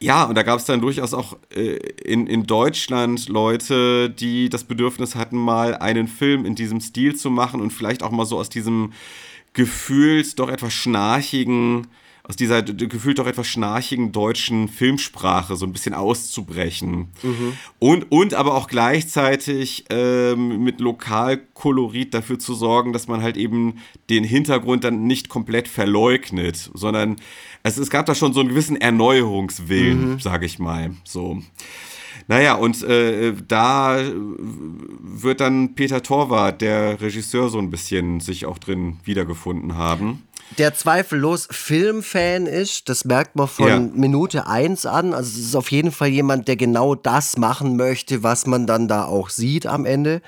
ja, und da gab es dann durchaus auch äh, in, in Deutschland Leute, die das Bedürfnis hatten, mal einen Film in diesem Stil zu machen und vielleicht auch mal so aus diesem gefühlt doch etwas schnarchigen aus dieser gefühlt doch etwas schnarchigen deutschen Filmsprache so ein bisschen auszubrechen. Mhm. Und, und aber auch gleichzeitig ähm, mit Lokalkolorit dafür zu sorgen, dass man halt eben den Hintergrund dann nicht komplett verleugnet, sondern es, es gab da schon so einen gewissen Erneuerungswillen, mhm. sage ich mal. So. Naja, und äh, da wird dann Peter Torwart, der Regisseur, so ein bisschen sich auch drin wiedergefunden haben. Der zweifellos Filmfan ist, das merkt man von ja. Minute 1 an. Also es ist auf jeden Fall jemand, der genau das machen möchte, was man dann da auch sieht am Ende.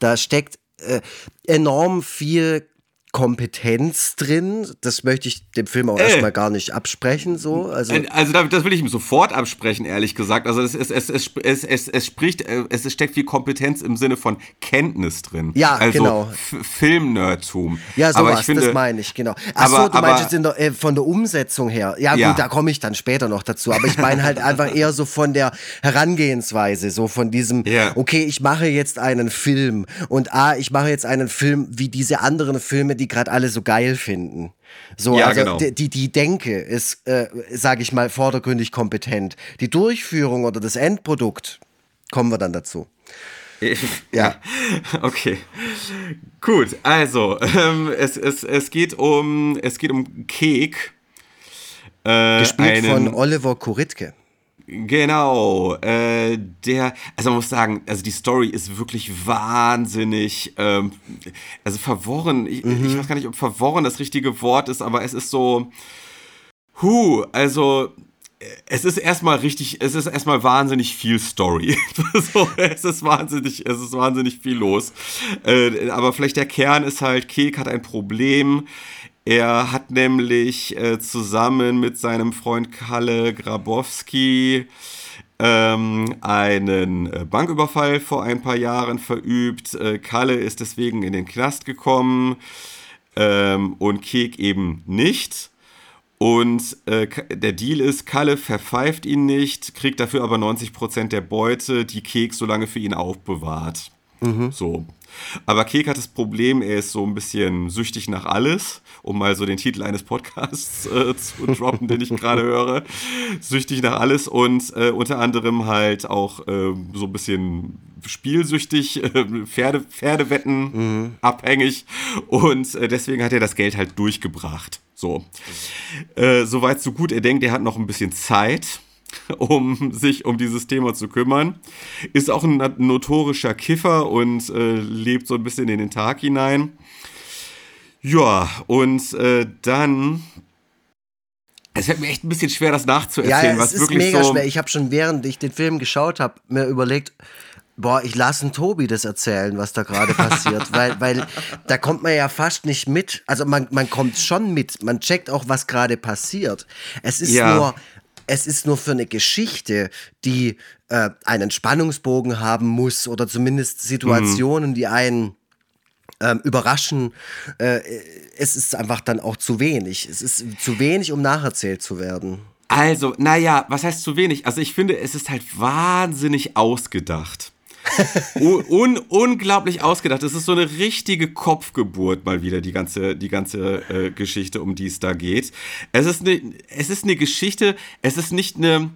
Da steckt äh, enorm viel Kompetenz drin. Das möchte ich dem Film auch äh. erstmal gar nicht absprechen. So. Also, also das will ich ihm sofort absprechen, ehrlich gesagt. Also es, es, es, es, es, es, es spricht, äh, es steckt viel Kompetenz im Sinne von Kenntnis drin. Ja, also genau. Filmnerdtum. Ja, sowas, aber ich finde, das meine ich, genau. Achso, du aber, meinst jetzt der, äh, von der Umsetzung her. Ja, ja. gut, da komme ich dann später noch dazu. Aber ich meine halt einfach [LAUGHS] eher so von der Herangehensweise, so von diesem, ja. okay, ich mache jetzt einen Film und A, ich mache jetzt einen Film wie diese anderen Filme, die gerade alle so geil finden. So, ja, also genau. die, die Denke ist, äh, sage ich mal, vordergründig kompetent. Die Durchführung oder das Endprodukt, kommen wir dann dazu. [LAUGHS] Ja. [LAUGHS] Okay. Gut, also, ähm, es, es, es, geht um, es geht um Kek. Äh, Gespielt von Oliver Kuritke. Genau, äh, der, also man muss sagen, also die Story ist wirklich wahnsinnig, ähm, also verworren, ich, mhm. ich weiß gar nicht, ob verworren das richtige Wort ist, aber es ist so, hu, also es ist erstmal richtig, es ist erstmal wahnsinnig viel Story. [LAUGHS] so, es ist wahnsinnig, es ist wahnsinnig viel los. Äh, aber vielleicht der Kern ist halt, Kek hat ein Problem. Er hat nämlich äh, zusammen mit seinem Freund Kalle Grabowski ähm, einen äh, Banküberfall vor ein paar Jahren verübt. Äh, Kalle ist deswegen in den Knast gekommen ähm, und Kek eben nicht. Und äh, der Deal ist, Kalle verpfeift ihn nicht, kriegt dafür aber 90% der Beute, die Kek so lange für ihn aufbewahrt. Mhm. So. Aber Kek hat das Problem, er ist so ein bisschen süchtig nach alles, um mal so den Titel eines Podcasts äh, zu droppen, den ich gerade höre. Süchtig nach alles und äh, unter anderem halt auch äh, so ein bisschen spielsüchtig, äh, Pferde, Pferdewetten mhm. abhängig und äh, deswegen hat er das Geld halt durchgebracht. So. Äh, Soweit so gut. Er denkt, er hat noch ein bisschen Zeit [LAUGHS] um sich um dieses Thema zu kümmern. Ist auch ein notorischer Kiffer und äh, lebt so ein bisschen in den Tag hinein. Ja, und äh, dann. Es fällt mir echt ein bisschen schwer, das nachzuerzählen. Ja, es ist mega so schwer. Ich habe schon während ich den Film geschaut habe, mir überlegt, boah, ich lasse einen Tobi das erzählen, was da gerade passiert, [LAUGHS] weil, weil da kommt man ja fast nicht mit. Also man, man kommt schon mit, man checkt auch, was gerade passiert. Es ist ja. nur es ist nur für eine Geschichte, die äh, einen Spannungsbogen haben muss oder zumindest Situationen, mhm. die einen ähm, überraschen. Äh, es ist einfach dann auch zu wenig. Es ist zu wenig, um nacherzählt zu werden. Also, naja, was heißt zu wenig? Also ich finde, es ist halt wahnsinnig ausgedacht [LAUGHS] un unglaublich ausgedacht. Es ist so eine richtige Kopfgeburt mal wieder, die ganze, die ganze äh, Geschichte, um die es da geht. Es ist, eine, es ist eine Geschichte, es ist nicht eine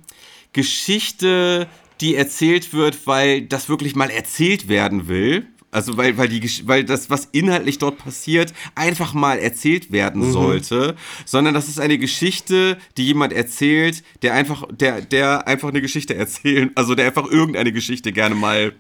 Geschichte, die erzählt wird, weil das wirklich mal erzählt werden will. Also weil, weil, die, weil das, was inhaltlich dort passiert, einfach mal erzählt werden mhm. sollte, sondern das ist eine Geschichte, die jemand erzählt, der einfach, der, der einfach eine Geschichte [LAUGHS] erzählen, also der einfach irgendeine Geschichte gerne mal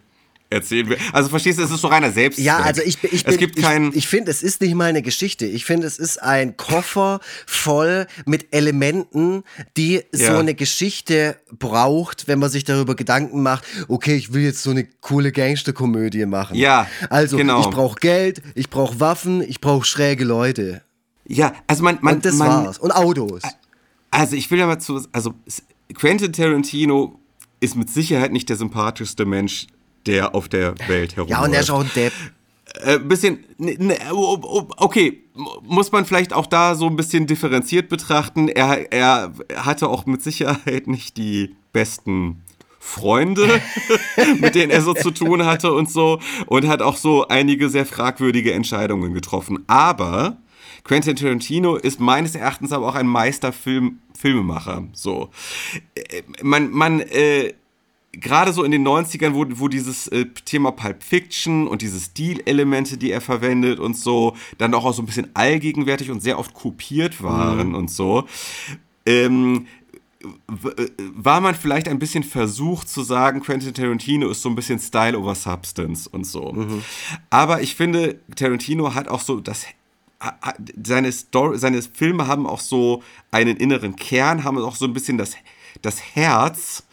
erzählen will. Also verstehst du, es ist so reiner Selbst. Ja, also ich, ich, bin, ich, ich finde, es ist nicht mal eine Geschichte. Ich finde, es ist ein Koffer voll mit Elementen, die ja. so eine Geschichte braucht, wenn man sich darüber Gedanken macht, okay, ich will jetzt so eine coole Gangsterkomödie machen. Ja, Also genau. ich brauche Geld, ich brauche Waffen, ich brauche schräge Leute. Ja, also man... man Und das man, war's. Und Autos. Also ich will ja mal zu... Also Quentin Tarantino ist mit Sicherheit nicht der sympathischste Mensch, der auf der Welt herumläuft. [LAUGHS] Ja, und er ist auch ein Depp. Äh, bisschen, ne, ne, okay, muss man vielleicht auch da so ein bisschen differenziert betrachten. Er, er hatte auch mit Sicherheit nicht die besten Freunde, [LAUGHS] mit denen er so zu tun hatte und so und hat auch so einige sehr fragwürdige Entscheidungen getroffen. Aber Quentin Tarantino ist meines Erachtens aber auch ein Meisterfilm Filmemacher. So, äh, man, man, äh, gerade so in den 90ern, wo, wo dieses äh, Thema Pulp Fiction und diese Stilelemente, die er verwendet und so, dann auch, auch so ein bisschen allgegenwärtig und sehr oft kopiert waren mhm. und so, ähm, war man vielleicht ein bisschen versucht zu sagen, Quentin Tarantino ist so ein bisschen Style over Substance und so. Mhm. Aber ich finde, Tarantino hat auch so das seine Story, seine Filme haben auch so einen inneren Kern, haben auch so ein bisschen das, das Herz,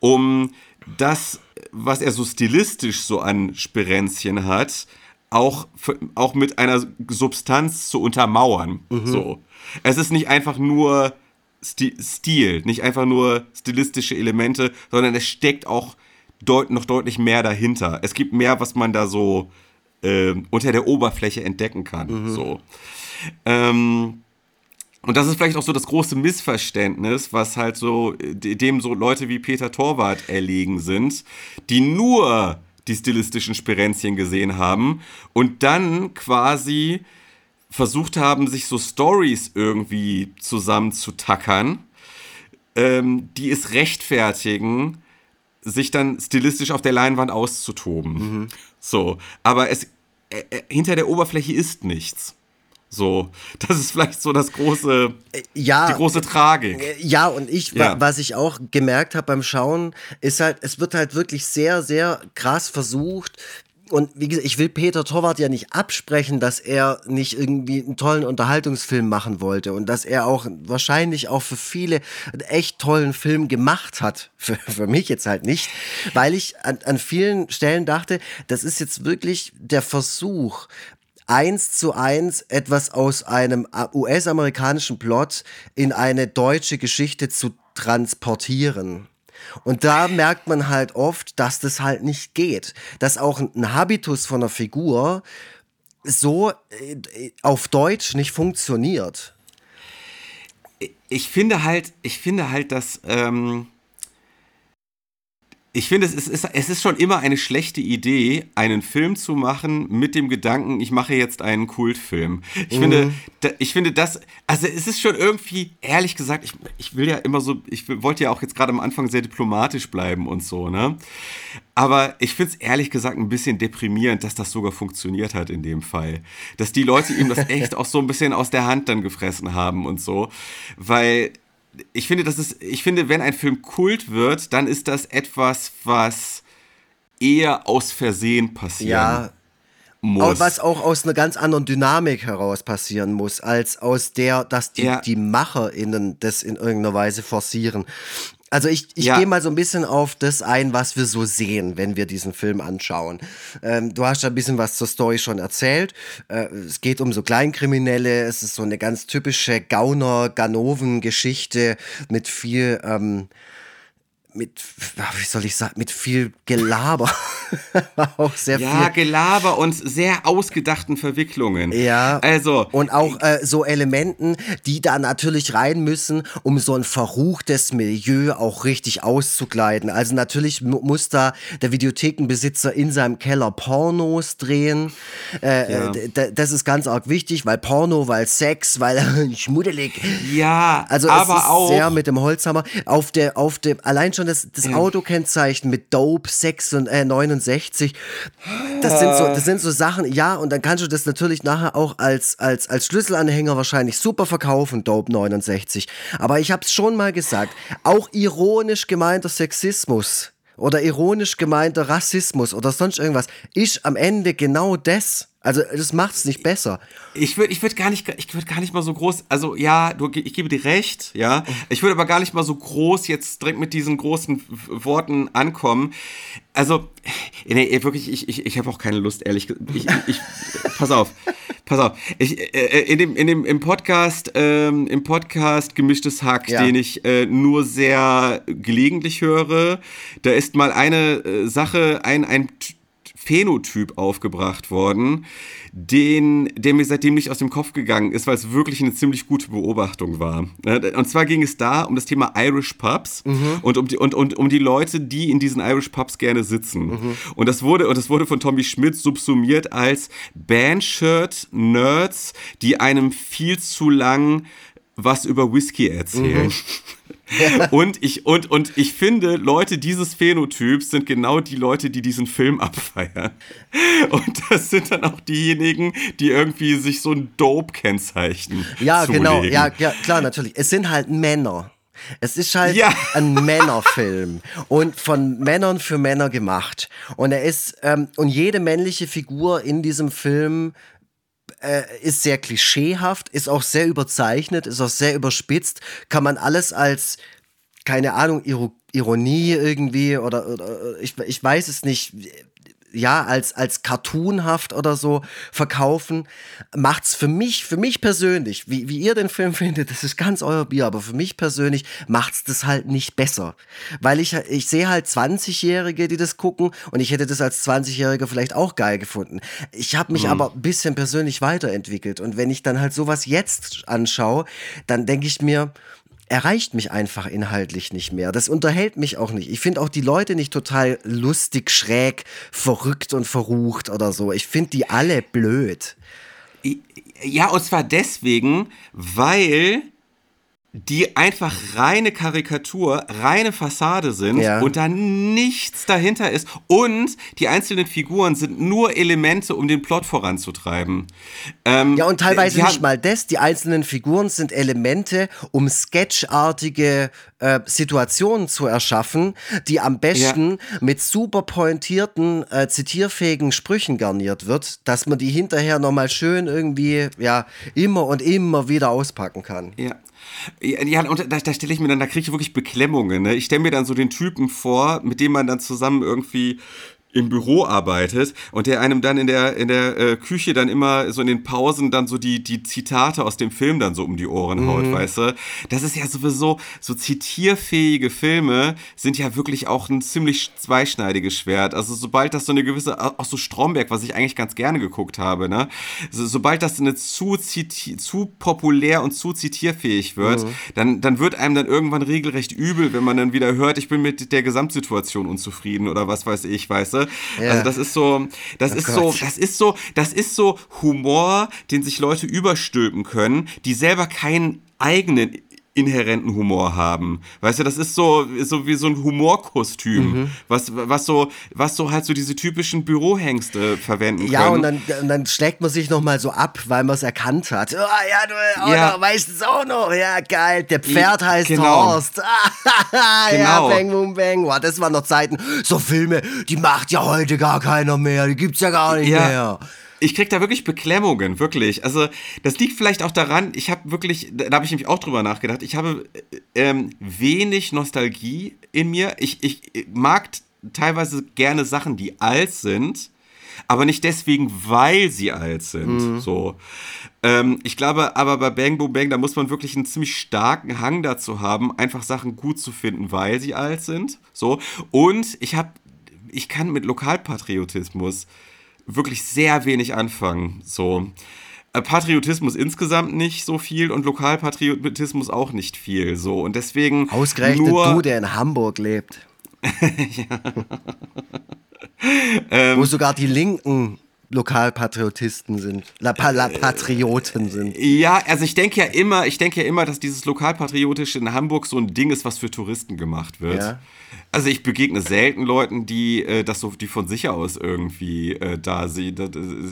um das, was er so stilistisch so an Sperenzchen hat, auch, auch mit einer Substanz zu untermauern. Mhm. So. Es ist nicht einfach nur Stil, nicht einfach nur stilistische Elemente, sondern es steckt auch deut noch deutlich mehr dahinter. Es gibt mehr, was man da so äh, unter der Oberfläche entdecken kann. Mhm. So. Ähm, und das ist vielleicht auch so das große Missverständnis, was halt so, dem so Leute wie Peter Torwart erlegen sind, die nur die stilistischen Sperenzien gesehen haben und dann quasi versucht haben, sich so Stories irgendwie zusammenzutackern, ähm, die es rechtfertigen, sich dann stilistisch auf der Leinwand auszutoben. Mhm. So, aber es äh, äh, hinter der Oberfläche ist nichts. So, das ist vielleicht so das große, äh, ja, die große Tragik. Äh, ja, und ich, ja. was ich auch gemerkt habe beim Schauen, ist halt, es wird halt wirklich sehr, sehr krass versucht, und wie gesagt, ich will Peter Torwart ja nicht absprechen, dass er nicht irgendwie einen tollen Unterhaltungsfilm machen wollte und dass er auch wahrscheinlich auch für viele einen echt tollen Film gemacht hat. [LAUGHS] Für, für mich jetzt halt nicht, weil ich an, an vielen Stellen dachte, das ist jetzt wirklich der Versuch, eins zu eins etwas aus einem US-amerikanischen Plot in eine deutsche Geschichte zu transportieren. Und da merkt man halt oft, dass das halt nicht geht. Dass auch ein Habitus von einer Figur so äh, auf Deutsch nicht funktioniert. Ich finde halt, ich finde halt, dass ähm, ich finde, es ist, es ist schon immer eine schlechte Idee, einen Film zu machen mit dem Gedanken, ich mache jetzt einen Kultfilm. Ich, mhm. finde, da, ich finde das, also es ist schon irgendwie, ehrlich gesagt, ich, ich will ja immer so, ich wollte ja auch jetzt gerade am Anfang sehr diplomatisch bleiben und so, ne? Aber ich finde es ehrlich gesagt ein bisschen deprimierend, dass das sogar funktioniert hat in dem Fall. Dass die Leute ihm das [LAUGHS] echt auch so ein bisschen aus der Hand dann gefressen haben und so. Weil ich finde, das ist, ich finde, wenn ein Film Kult wird, dann ist das etwas, was eher aus Versehen passiert. Ja. Muss. Was auch aus einer ganz anderen Dynamik heraus passieren muss, als aus der, dass die, ja. die MacherInnen das in irgendeiner Weise forcieren. Also ich, ich ja. gehe mal so ein bisschen auf das ein, was wir so sehen, wenn wir diesen Film anschauen. Ähm, du hast ja ein bisschen was zur Story schon erzählt. Äh, es geht um so Kleinkriminelle. Es ist so eine ganz typische Gauner-Ganoven-Geschichte mit viel ähm, mit, wie soll ich sagen, mit viel Gelaber. [LAUGHS] auch sehr ja, viel. Gelaber und sehr ausgedachten Verwicklungen. Ja. Also. Und auch äh, so Elementen, die da natürlich rein müssen, um so ein verruchtes Milieu auch richtig auszukleiden. Also natürlich muss da der Videothekenbesitzer in seinem Keller Pornos drehen. Äh, ja. das ist ganz arg wichtig, weil Porno, weil Sex, weil [LAUGHS] schmuddelig. Ja, also aber es ist auch sehr mit dem Holzhammer. Auf der, auf dem, allein schon das, das ja. Autokennzeichen mit Dope 6 und, äh, 69. Das sind, so, das sind so Sachen, ja, und dann kannst du das natürlich nachher auch als, als, als Schlüsselanhänger wahrscheinlich super verkaufen, Dope 69. Aber ich hab's schon mal gesagt, auch ironisch gemeinter Sexismus oder ironisch gemeinter Rassismus oder sonst irgendwas ist am Ende genau das. Also das macht es nicht besser. Ich würde ich würd gar, nicht, würd gar nicht mal so groß, also ja, du, ich gebe dir recht, ja. Ich würde aber gar nicht mal so groß jetzt direkt mit diesen großen Worten ankommen. Also, nee, wirklich, ich, ich, ich habe auch keine Lust, ehrlich ich, ich, Pass auf, pass auf. Ich, äh, äh, in dem, in dem, Im Podcast, ähm, im Podcast Gemischtes Hack, ja. den ich äh, nur sehr gelegentlich höre, da ist mal eine äh, Sache, ein, ein Phänotyp aufgebracht worden, den, der mir seitdem nicht aus dem Kopf gegangen ist, weil es wirklich eine ziemlich gute Beobachtung war. Und zwar ging es da um das Thema Irish Pubs mhm. und, um die, und, und um die Leute, die in diesen Irish Pubs gerne sitzen. Mhm. Und, das wurde, und das wurde von Tommy Schmidt subsumiert als Bandshirt-Nerds, die einem viel zu lang was über Whisky erzählen. Mhm. [LAUGHS] [LAUGHS] und, ich, und, und ich finde, Leute dieses Phänotyps sind genau die Leute, die diesen Film abfeiern. Und das sind dann auch diejenigen, die irgendwie sich so ein Dope kennzeichnen. Ja, zulegen. genau, ja, ja, klar, natürlich. Es sind halt Männer. Es ist halt ja. ein Männerfilm und von Männern für Männer gemacht. Und er ist, ähm, und jede männliche Figur in diesem Film äh, ist sehr klischeehaft, ist auch sehr überzeichnet, ist auch sehr überspitzt, kann man alles als, keine Ahnung, Ironie irgendwie oder, oder ich, ich weiß es nicht, ja, als, als cartoonhaft oder so verkaufen, macht's für mich, für mich persönlich, wie, wie ihr den Film [LAUGHS] findet, das ist ganz euer Bier, aber für mich persönlich macht's das halt nicht besser. Weil ich, ich sehe halt 20-Jährige, die das gucken und ich hätte das als 20-Jähriger vielleicht auch geil gefunden. Ich habe mich mhm. aber ein bisschen persönlich weiterentwickelt und wenn ich dann halt sowas jetzt anschaue, dann denke ich mir, erreicht mich einfach inhaltlich nicht mehr. Das unterhält mich auch nicht. Ich finde auch die Leute nicht total lustig, schräg, verrückt und verrucht oder so. Ich finde die alle blöd. Ja, und zwar deswegen, weil die einfach reine Karikatur, reine Fassade sind ja. und da nichts dahinter ist. Und die einzelnen Figuren sind nur Elemente, um den Plot voranzutreiben. Ähm, ja, und teilweise nicht mal das. Die einzelnen Figuren sind Elemente, um sketchartige äh, Situationen zu erschaffen, die am besten ja. mit super pointierten, äh, zitierfähigen Sprüchen garniert wird, dass man die hinterher nochmal schön irgendwie, ja, immer und immer wieder auspacken kann. Ja. Ja, und da, da stelle ich mir dann, da kriege ich wirklich Beklemmungen. Ne? Ich stelle mir dann so den Typen vor, mit dem man dann zusammen irgendwie im Büro arbeitet und der einem dann in der, in der äh, Küche dann immer so in den Pausen dann so die, die Zitate aus dem Film dann so um die Ohren haut, mhm. weißt du? Das ist ja sowieso, so zitierfähige Filme sind ja wirklich auch ein ziemlich zweischneidiges Schwert. Also sobald das so eine gewisse, auch so Stromberg, was ich eigentlich ganz gerne geguckt habe, ne? So, sobald das eine zu, zu populär und zu zitierfähig wird, mhm. dann, dann wird einem dann irgendwann regelrecht übel, wenn man dann wieder hört, ich bin mit der Gesamtsituation unzufrieden oder was weiß ich, weißt du? Ja. Also das ist so, das oh ist Gott. so, das ist so, das ist so Humor, den sich Leute überstülpen können, die selber keinen eigenen inhärenten Humor haben. Weißt du, das ist so, so wie so ein Humorkostüm, mhm. was, was, so, was so halt so diese typischen Bürohengste verwenden können. Ja, und dann, und dann schlägt man sich nochmal so ab, weil man es erkannt hat. Oh, ja, du oh, ja. weißt es auch noch. Ja, geil. Der Pferd heißt genau. Horst. [LAUGHS] genau. Ja, bang, boom, bang. Wow, das waren noch Zeiten. So Filme, die macht ja heute gar keiner mehr. Die gibt's ja gar nicht ja. mehr ich krieg da wirklich Beklemmungen, wirklich. Also, das liegt vielleicht auch daran, ich habe wirklich, da habe ich nämlich auch drüber nachgedacht, ich habe ähm, wenig Nostalgie in mir. Ich, ich mag teilweise gerne Sachen, die alt sind, aber nicht deswegen, weil sie alt sind. Mhm. So. Ähm, ich glaube aber bei Bang Boom Bang, da muss man wirklich einen ziemlich starken Hang dazu haben, einfach Sachen gut zu finden, weil sie alt sind. So. Und ich habe, ich kann mit Lokalpatriotismus wirklich sehr wenig anfangen. So. Äh, Patriotismus insgesamt nicht so viel und Lokalpatriotismus auch nicht viel. So. Und deswegen. Ausgerechnet nur, du, der in Hamburg lebt. [LAUGHS] ja. ähm, Wo sogar die Linken Lokalpatriotisten sind, La, La Patrioten sind. Ja, also ich denke ja immer, ich denke ja immer, dass dieses Lokalpatriotische in Hamburg so ein Ding ist, was für Touristen gemacht wird. Ja. Also ich begegne selten Leuten, die äh, das so, die von sich aus irgendwie äh, da sie, da,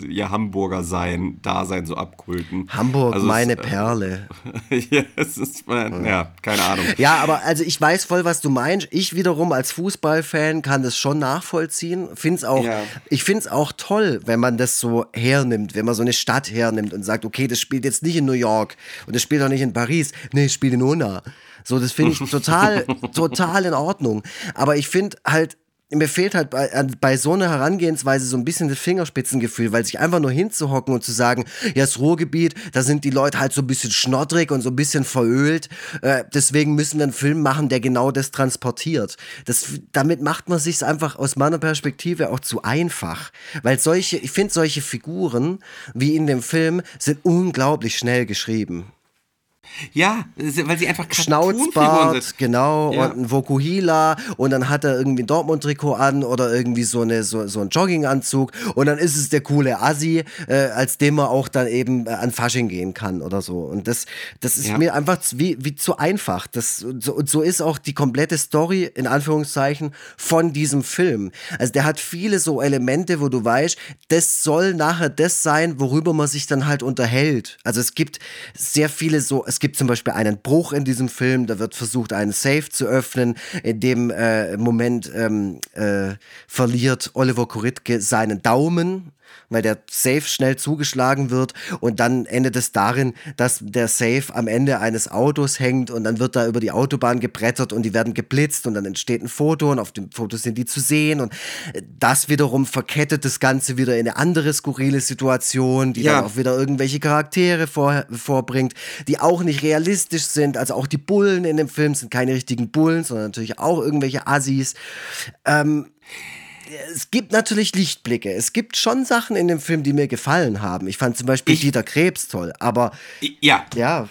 ihr Hamburger sein, Dasein so abkulten. Hamburg, also meine es, äh, Perle. [LAUGHS] ja, es ist, äh, ja, keine Ahnung. Ja, aber also ich weiß voll, was du meinst. Ich wiederum als Fußballfan kann das schon nachvollziehen. Find's auch, ja. Ich finde es auch toll, wenn man das so hernimmt, wenn man so eine Stadt hernimmt und sagt, okay, das spielt jetzt nicht in New York und das spielt auch nicht in Paris, nee, es spielt in Unna. So, das finde ich total, [LAUGHS] total in Ordnung. Aber ich finde halt, mir fehlt halt bei, bei so einer Herangehensweise so ein bisschen das Fingerspitzengefühl, weil sich einfach nur hinzuhocken und zu sagen, ja, das Ruhrgebiet, da sind die Leute halt so ein bisschen schnoddrig und so ein bisschen verölt. Äh, deswegen müssen wir einen Film machen, der genau das transportiert. Das, damit macht man sich einfach aus meiner Perspektive auch zu einfach. Weil solche, ich finde, solche Figuren wie in dem Film sind unglaublich schnell geschrieben. Ja, weil sie einfach Schnauzbart, sind. genau, ja. und ein Vokuhila und dann hat er irgendwie ein Dortmund-Trikot an oder irgendwie so, eine, so, so ein Jogginganzug und dann ist es der coole Assi, äh, als dem man auch dann eben äh, an Fasching gehen kann oder so. Und das, das ist ja. mir einfach wie, wie zu einfach. Das, so, und so ist auch die komplette Story, in Anführungszeichen, von diesem Film. Also der hat viele so Elemente, wo du weißt, das soll nachher das sein, worüber man sich dann halt unterhält. Also es gibt sehr viele so, es gibt gibt zum Beispiel einen Bruch in diesem Film, da wird versucht, einen Safe zu öffnen. In dem äh, Moment ähm, äh, verliert Oliver Koritke seinen Daumen weil der Safe schnell zugeschlagen wird und dann endet es darin, dass der Safe am Ende eines Autos hängt und dann wird da über die Autobahn gebrettert und die werden geblitzt und dann entsteht ein Foto und auf dem Foto sind die zu sehen und das wiederum verkettet das Ganze wieder in eine andere skurrile Situation, die ja. dann auch wieder irgendwelche Charaktere vor, vorbringt, die auch nicht realistisch sind. Also auch die Bullen in dem Film sind keine richtigen Bullen, sondern natürlich auch irgendwelche Assis. Ähm, es gibt natürlich Lichtblicke. Es gibt schon Sachen in dem Film, die mir gefallen haben. Ich fand zum Beispiel ich, Dieter Krebs toll, aber. Ja. Ja.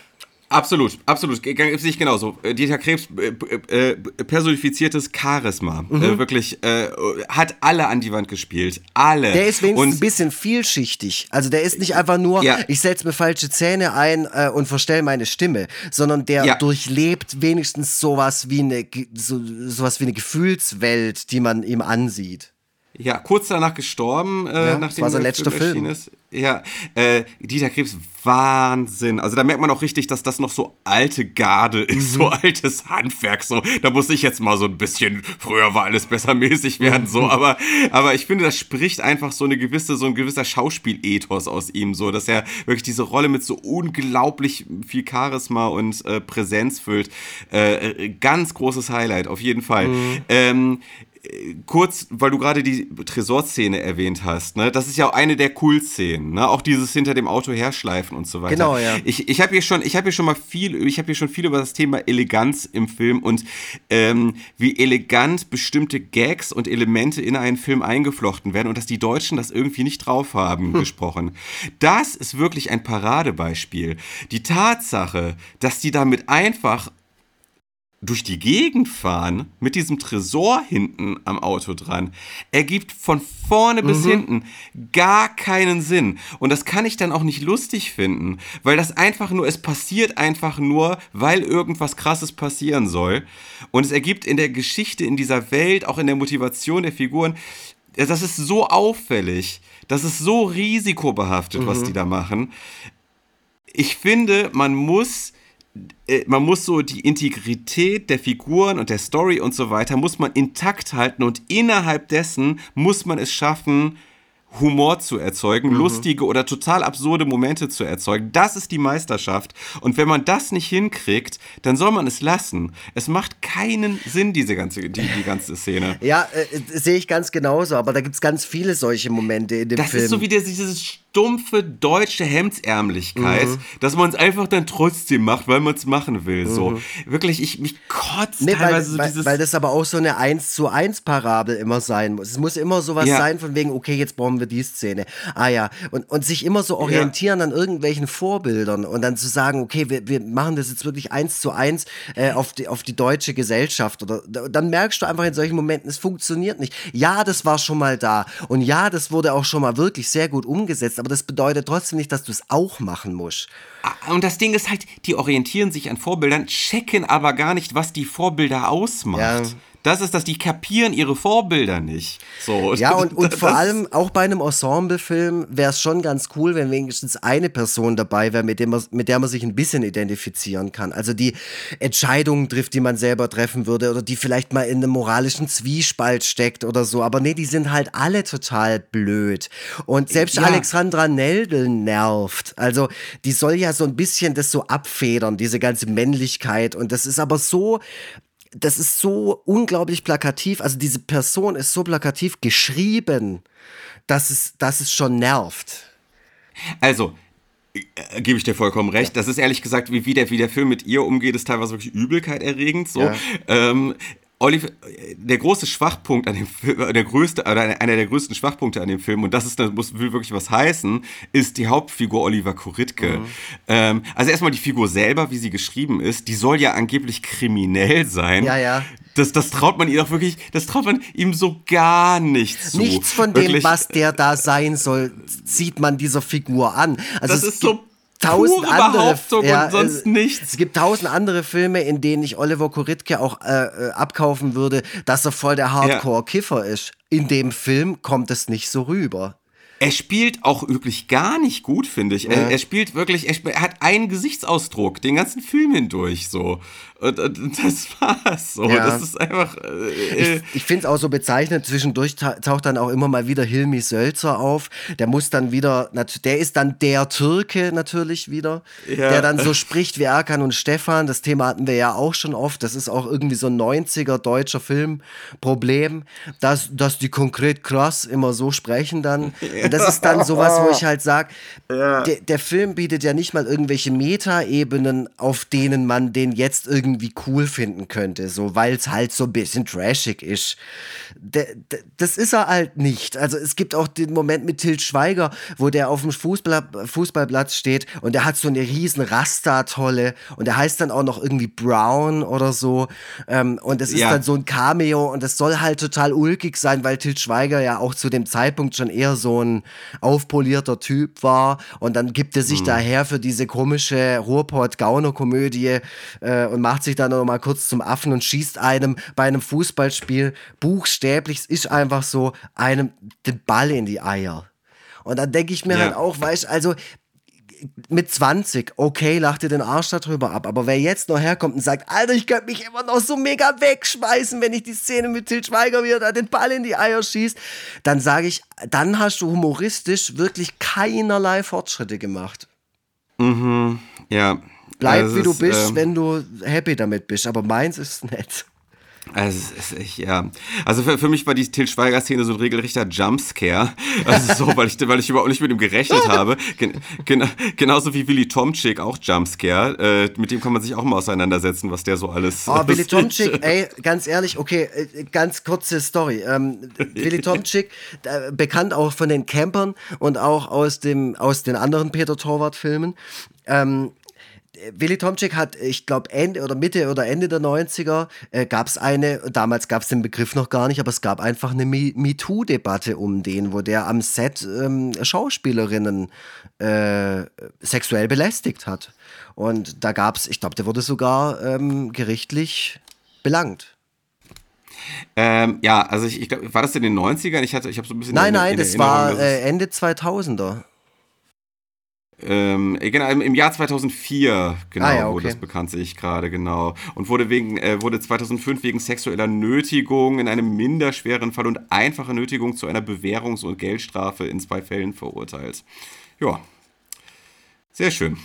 Absolut, absolut. Gibt sich genauso. Äh, Dieter Krebs äh, äh, personifiziertes Charisma. Mhm. Äh, wirklich äh, hat alle an die Wand gespielt. Alle. Der ist wenigstens und, ein bisschen vielschichtig. Also der ist nicht einfach nur, ja. ich setze mir falsche Zähne ein äh, und verstelle meine Stimme, sondern der ja. durchlebt wenigstens sowas wie eine so, sowas wie eine Gefühlswelt, die man ihm ansieht. Ja, kurz danach gestorben, äh, ja, nachdem war sein letzter. Film. Ist. Ja, äh, Dieter Krebs, Wahnsinn. Also da merkt man auch richtig, dass das noch so alte Garde ist, mhm. so altes Handwerk. So, da muss ich jetzt mal so ein bisschen, früher war alles besser mäßig werden, so. Mhm. Aber, aber ich finde, das spricht einfach so eine gewisse, so ein gewisser Schauspielethos aus ihm, so, dass er wirklich diese Rolle mit so unglaublich viel Charisma und äh, Präsenz füllt. Äh, äh ganz großes Highlight, auf jeden Fall. Mhm. Ähm, kurz, weil du gerade die Tresorszene erwähnt hast, ne? Das ist ja auch eine der Cool-Szenen, ne? Auch dieses hinter dem Auto herschleifen und so weiter. Genau, ja. Ich, ich habe hier schon, ich habe hier schon mal viel, ich habe hier schon viel über das Thema Eleganz im Film und ähm, wie elegant bestimmte Gags und Elemente in einen Film eingeflochten werden und dass die Deutschen das irgendwie nicht drauf haben, hm. gesprochen. Das ist wirklich ein Paradebeispiel. Die Tatsache, dass die damit einfach durch die Gegend fahren mit diesem Tresor hinten am Auto dran ergibt von vorne mhm. bis hinten gar keinen Sinn. Und das kann ich dann auch nicht lustig finden, weil das einfach nur, es passiert einfach nur, weil irgendwas Krasses passieren soll. Und es ergibt in der Geschichte, in dieser Welt, auch in der Motivation der Figuren, das ist so auffällig, das ist so risikobehaftet, mhm. was die da machen. Ich finde, man muss man muss so die Integrität der Figuren und der Story und so weiter, muss man intakt halten und innerhalb dessen muss man es schaffen, Humor zu erzeugen, mhm. lustige oder total absurde Momente zu erzeugen. Das ist die Meisterschaft. Und wenn man das nicht hinkriegt, dann soll man es lassen. Es macht keinen Sinn, diese ganze, die, die ganze Szene. Ja, äh, sehe ich ganz genauso, aber da gibt es ganz viele solche Momente in dem das Film. Das ist so wie dieses stumpfe deutsche Hemdsärmlichkeit, mhm. dass man es einfach dann trotzdem macht, weil man es machen will. Mhm. So wirklich, ich mich kotzt nee, teilweise weil, so dieses. Weil das aber auch so eine 1 zu 1 Parabel immer sein muss. Es muss immer sowas ja. sein von wegen, okay, jetzt brauchen wir die Szene. Ah ja, und, und sich immer so orientieren ja. an irgendwelchen Vorbildern und dann zu sagen, okay, wir, wir machen das jetzt wirklich 1 zu 1 äh, auf, die, auf die deutsche Gesellschaft. Oder dann merkst du einfach in solchen Momenten, es funktioniert nicht. Ja, das war schon mal da. Und ja, das wurde auch schon mal wirklich sehr gut umgesetzt aber das bedeutet trotzdem nicht, dass du es auch machen musst. Ah, und das Ding ist halt, die orientieren sich an Vorbildern, checken aber gar nicht, was die Vorbilder ausmacht. Ja. Das ist, dass die kapieren ihre Vorbilder nicht. So. Ja, und, [LAUGHS] und vor allem auch bei einem Ensemblefilm wäre es schon ganz cool, wenn wenigstens eine Person dabei wäre, mit, mit der man sich ein bisschen identifizieren kann. Also die Entscheidungen trifft, die man selber treffen würde oder die vielleicht mal in einem moralischen Zwiespalt steckt oder so. Aber nee, die sind halt alle total blöd. Und selbst ja. Alexandra Neldl nervt. Also die soll ja so ein bisschen das so abfedern, diese ganze Männlichkeit. Und das ist aber so das ist so unglaublich plakativ. Also diese Person ist so plakativ geschrieben, dass es, dass es schon nervt. Also, äh, gebe ich dir vollkommen recht. Das ist ehrlich gesagt, wie, wie, der, wie der Film mit ihr umgeht, ist teilweise wirklich Übelkeit erregend. So. Ja. Ähm, Oliver, der große Schwachpunkt an dem Film, der größte, oder einer der größten Schwachpunkte an dem Film, und das ist, das muss, will wirklich was heißen, ist die Hauptfigur Oliver Kuritke. Mhm. Ähm, also erstmal die Figur selber, wie sie geschrieben ist, die soll ja angeblich kriminell sein. Ja, ja. Das, das traut man ihr doch wirklich, das traut man ihm so gar nicht zu. Nichts von dem, Wirklich. was der da sein soll, sieht man dieser Figur an. Also Das ist so tausend pure andere Behauptung und sonst nichts. Es gibt tausend andere Filme, in denen ich Oliver Kuritke auch äh, äh, abkaufen würde, dass er voll der Hardcore-Kiffer ist. In dem Film kommt es nicht so rüber. Er spielt auch wirklich gar nicht gut, finde ich. Er, er spielt wirklich, er, er hat einen Gesichtsausdruck den ganzen Film hindurch so. Und, und das war's so. Ja. Das ist einfach. Äh, Ich, ich finde es auch so bezeichnend, zwischendurch ta- taucht dann auch immer mal wieder Hilmi Sölzer auf. Der muss dann wieder, der ist dann der Türke natürlich wieder, Ja. der dann so spricht wie Erkan und Stefan. Das Thema hatten wir ja auch schon oft. Das ist auch irgendwie so ein 90er deutscher Filmproblem, dass, dass die konkret krass immer so sprechen dann. [LAUGHS] Und das ist dann sowas, wo ich halt sage, der, der Film bietet ja nicht mal irgendwelche Meta-Ebenen, auf denen man den jetzt irgendwie cool finden könnte, so weil es halt so ein bisschen trashig ist. Der, der, das ist er halt nicht. Also es gibt auch den Moment mit Til Schweiger, wo der auf dem Fußball, Fußballplatz steht und der hat so eine riesen Rasta-Tolle und der heißt dann auch noch irgendwie Brown oder so. Ähm, und es ist Ja. dann so ein Cameo und das soll halt total ulkig sein, weil Til Schweiger ja auch zu dem Zeitpunkt schon eher so ein aufpolierter Typ war und dann gibt er sich daher für diese komische Ruhrpott-Gauner-Komödie äh, und macht sich dann noch mal kurz zum Affen und schießt einem bei einem Fußballspiel buchstäblich, es ist einfach so, einem den Ball in die Eier. Und dann denke ich mir Ja. halt auch, weißt also mit 20, okay, lach dir den Arsch darüber ab. Aber wer jetzt noch herkommt und sagt, Alter, ich könnte mich immer noch so mega wegschmeißen, wenn ich die Szene mit Til Schweiger wieder da den Ball in die Eier schießt, dann sage ich, dann hast du humoristisch wirklich keinerlei Fortschritte gemacht. ja. Bleib Also wie du ist, bist, ähm, wenn du happy damit bist. Aber meins ist nett. Also, ich, ja. also für, für mich war die Til Schweiger-Szene so ein regelrechter Jumpscare. Also so, weil ich, weil ich überhaupt nicht mit ihm gerechnet habe. Gen, gen, genauso wie Willy Tomczyk auch Jumpscare. Äh, mit dem kann man sich auch mal auseinandersetzen, was der so alles. Oh, Willy Tomczyk, [LAUGHS] ey, ganz ehrlich, okay, äh, ganz kurze Story. Ähm, Willy Tomczyk, äh, bekannt auch von den Campern und auch aus, dem, aus den anderen Peter Torwart-Filmen. Ähm, Willy Tomczyk hat, ich glaube, Ende oder Mitte oder Ende der 90er äh, gab es eine, damals gab es den Begriff noch gar nicht, aber es gab einfach eine Me- MeToo-Debatte um den, wo der am Set ähm, Schauspielerinnen äh, sexuell belästigt hat. Und da gab es, ich glaube, der wurde sogar ähm, gerichtlich belangt. Ähm, ja, also ich, ich glaube, war das in den 90ern? Ich hatte, ich habe so ein bisschen. Nein, in- nein, in das war äh, Ende 2000er. Ähm, äh, genau, im, Jahr 2004, genau, Ah ja, wurde okay. das bekannt, sehe ich gerade, genau. Und wurde, wegen, äh, wurde 2005 wegen sexueller Nötigung in einem minderschweren Fall und einfacher Nötigung zu einer Bewährungs- und Geldstrafe in zwei Fällen verurteilt. Ja, sehr schön.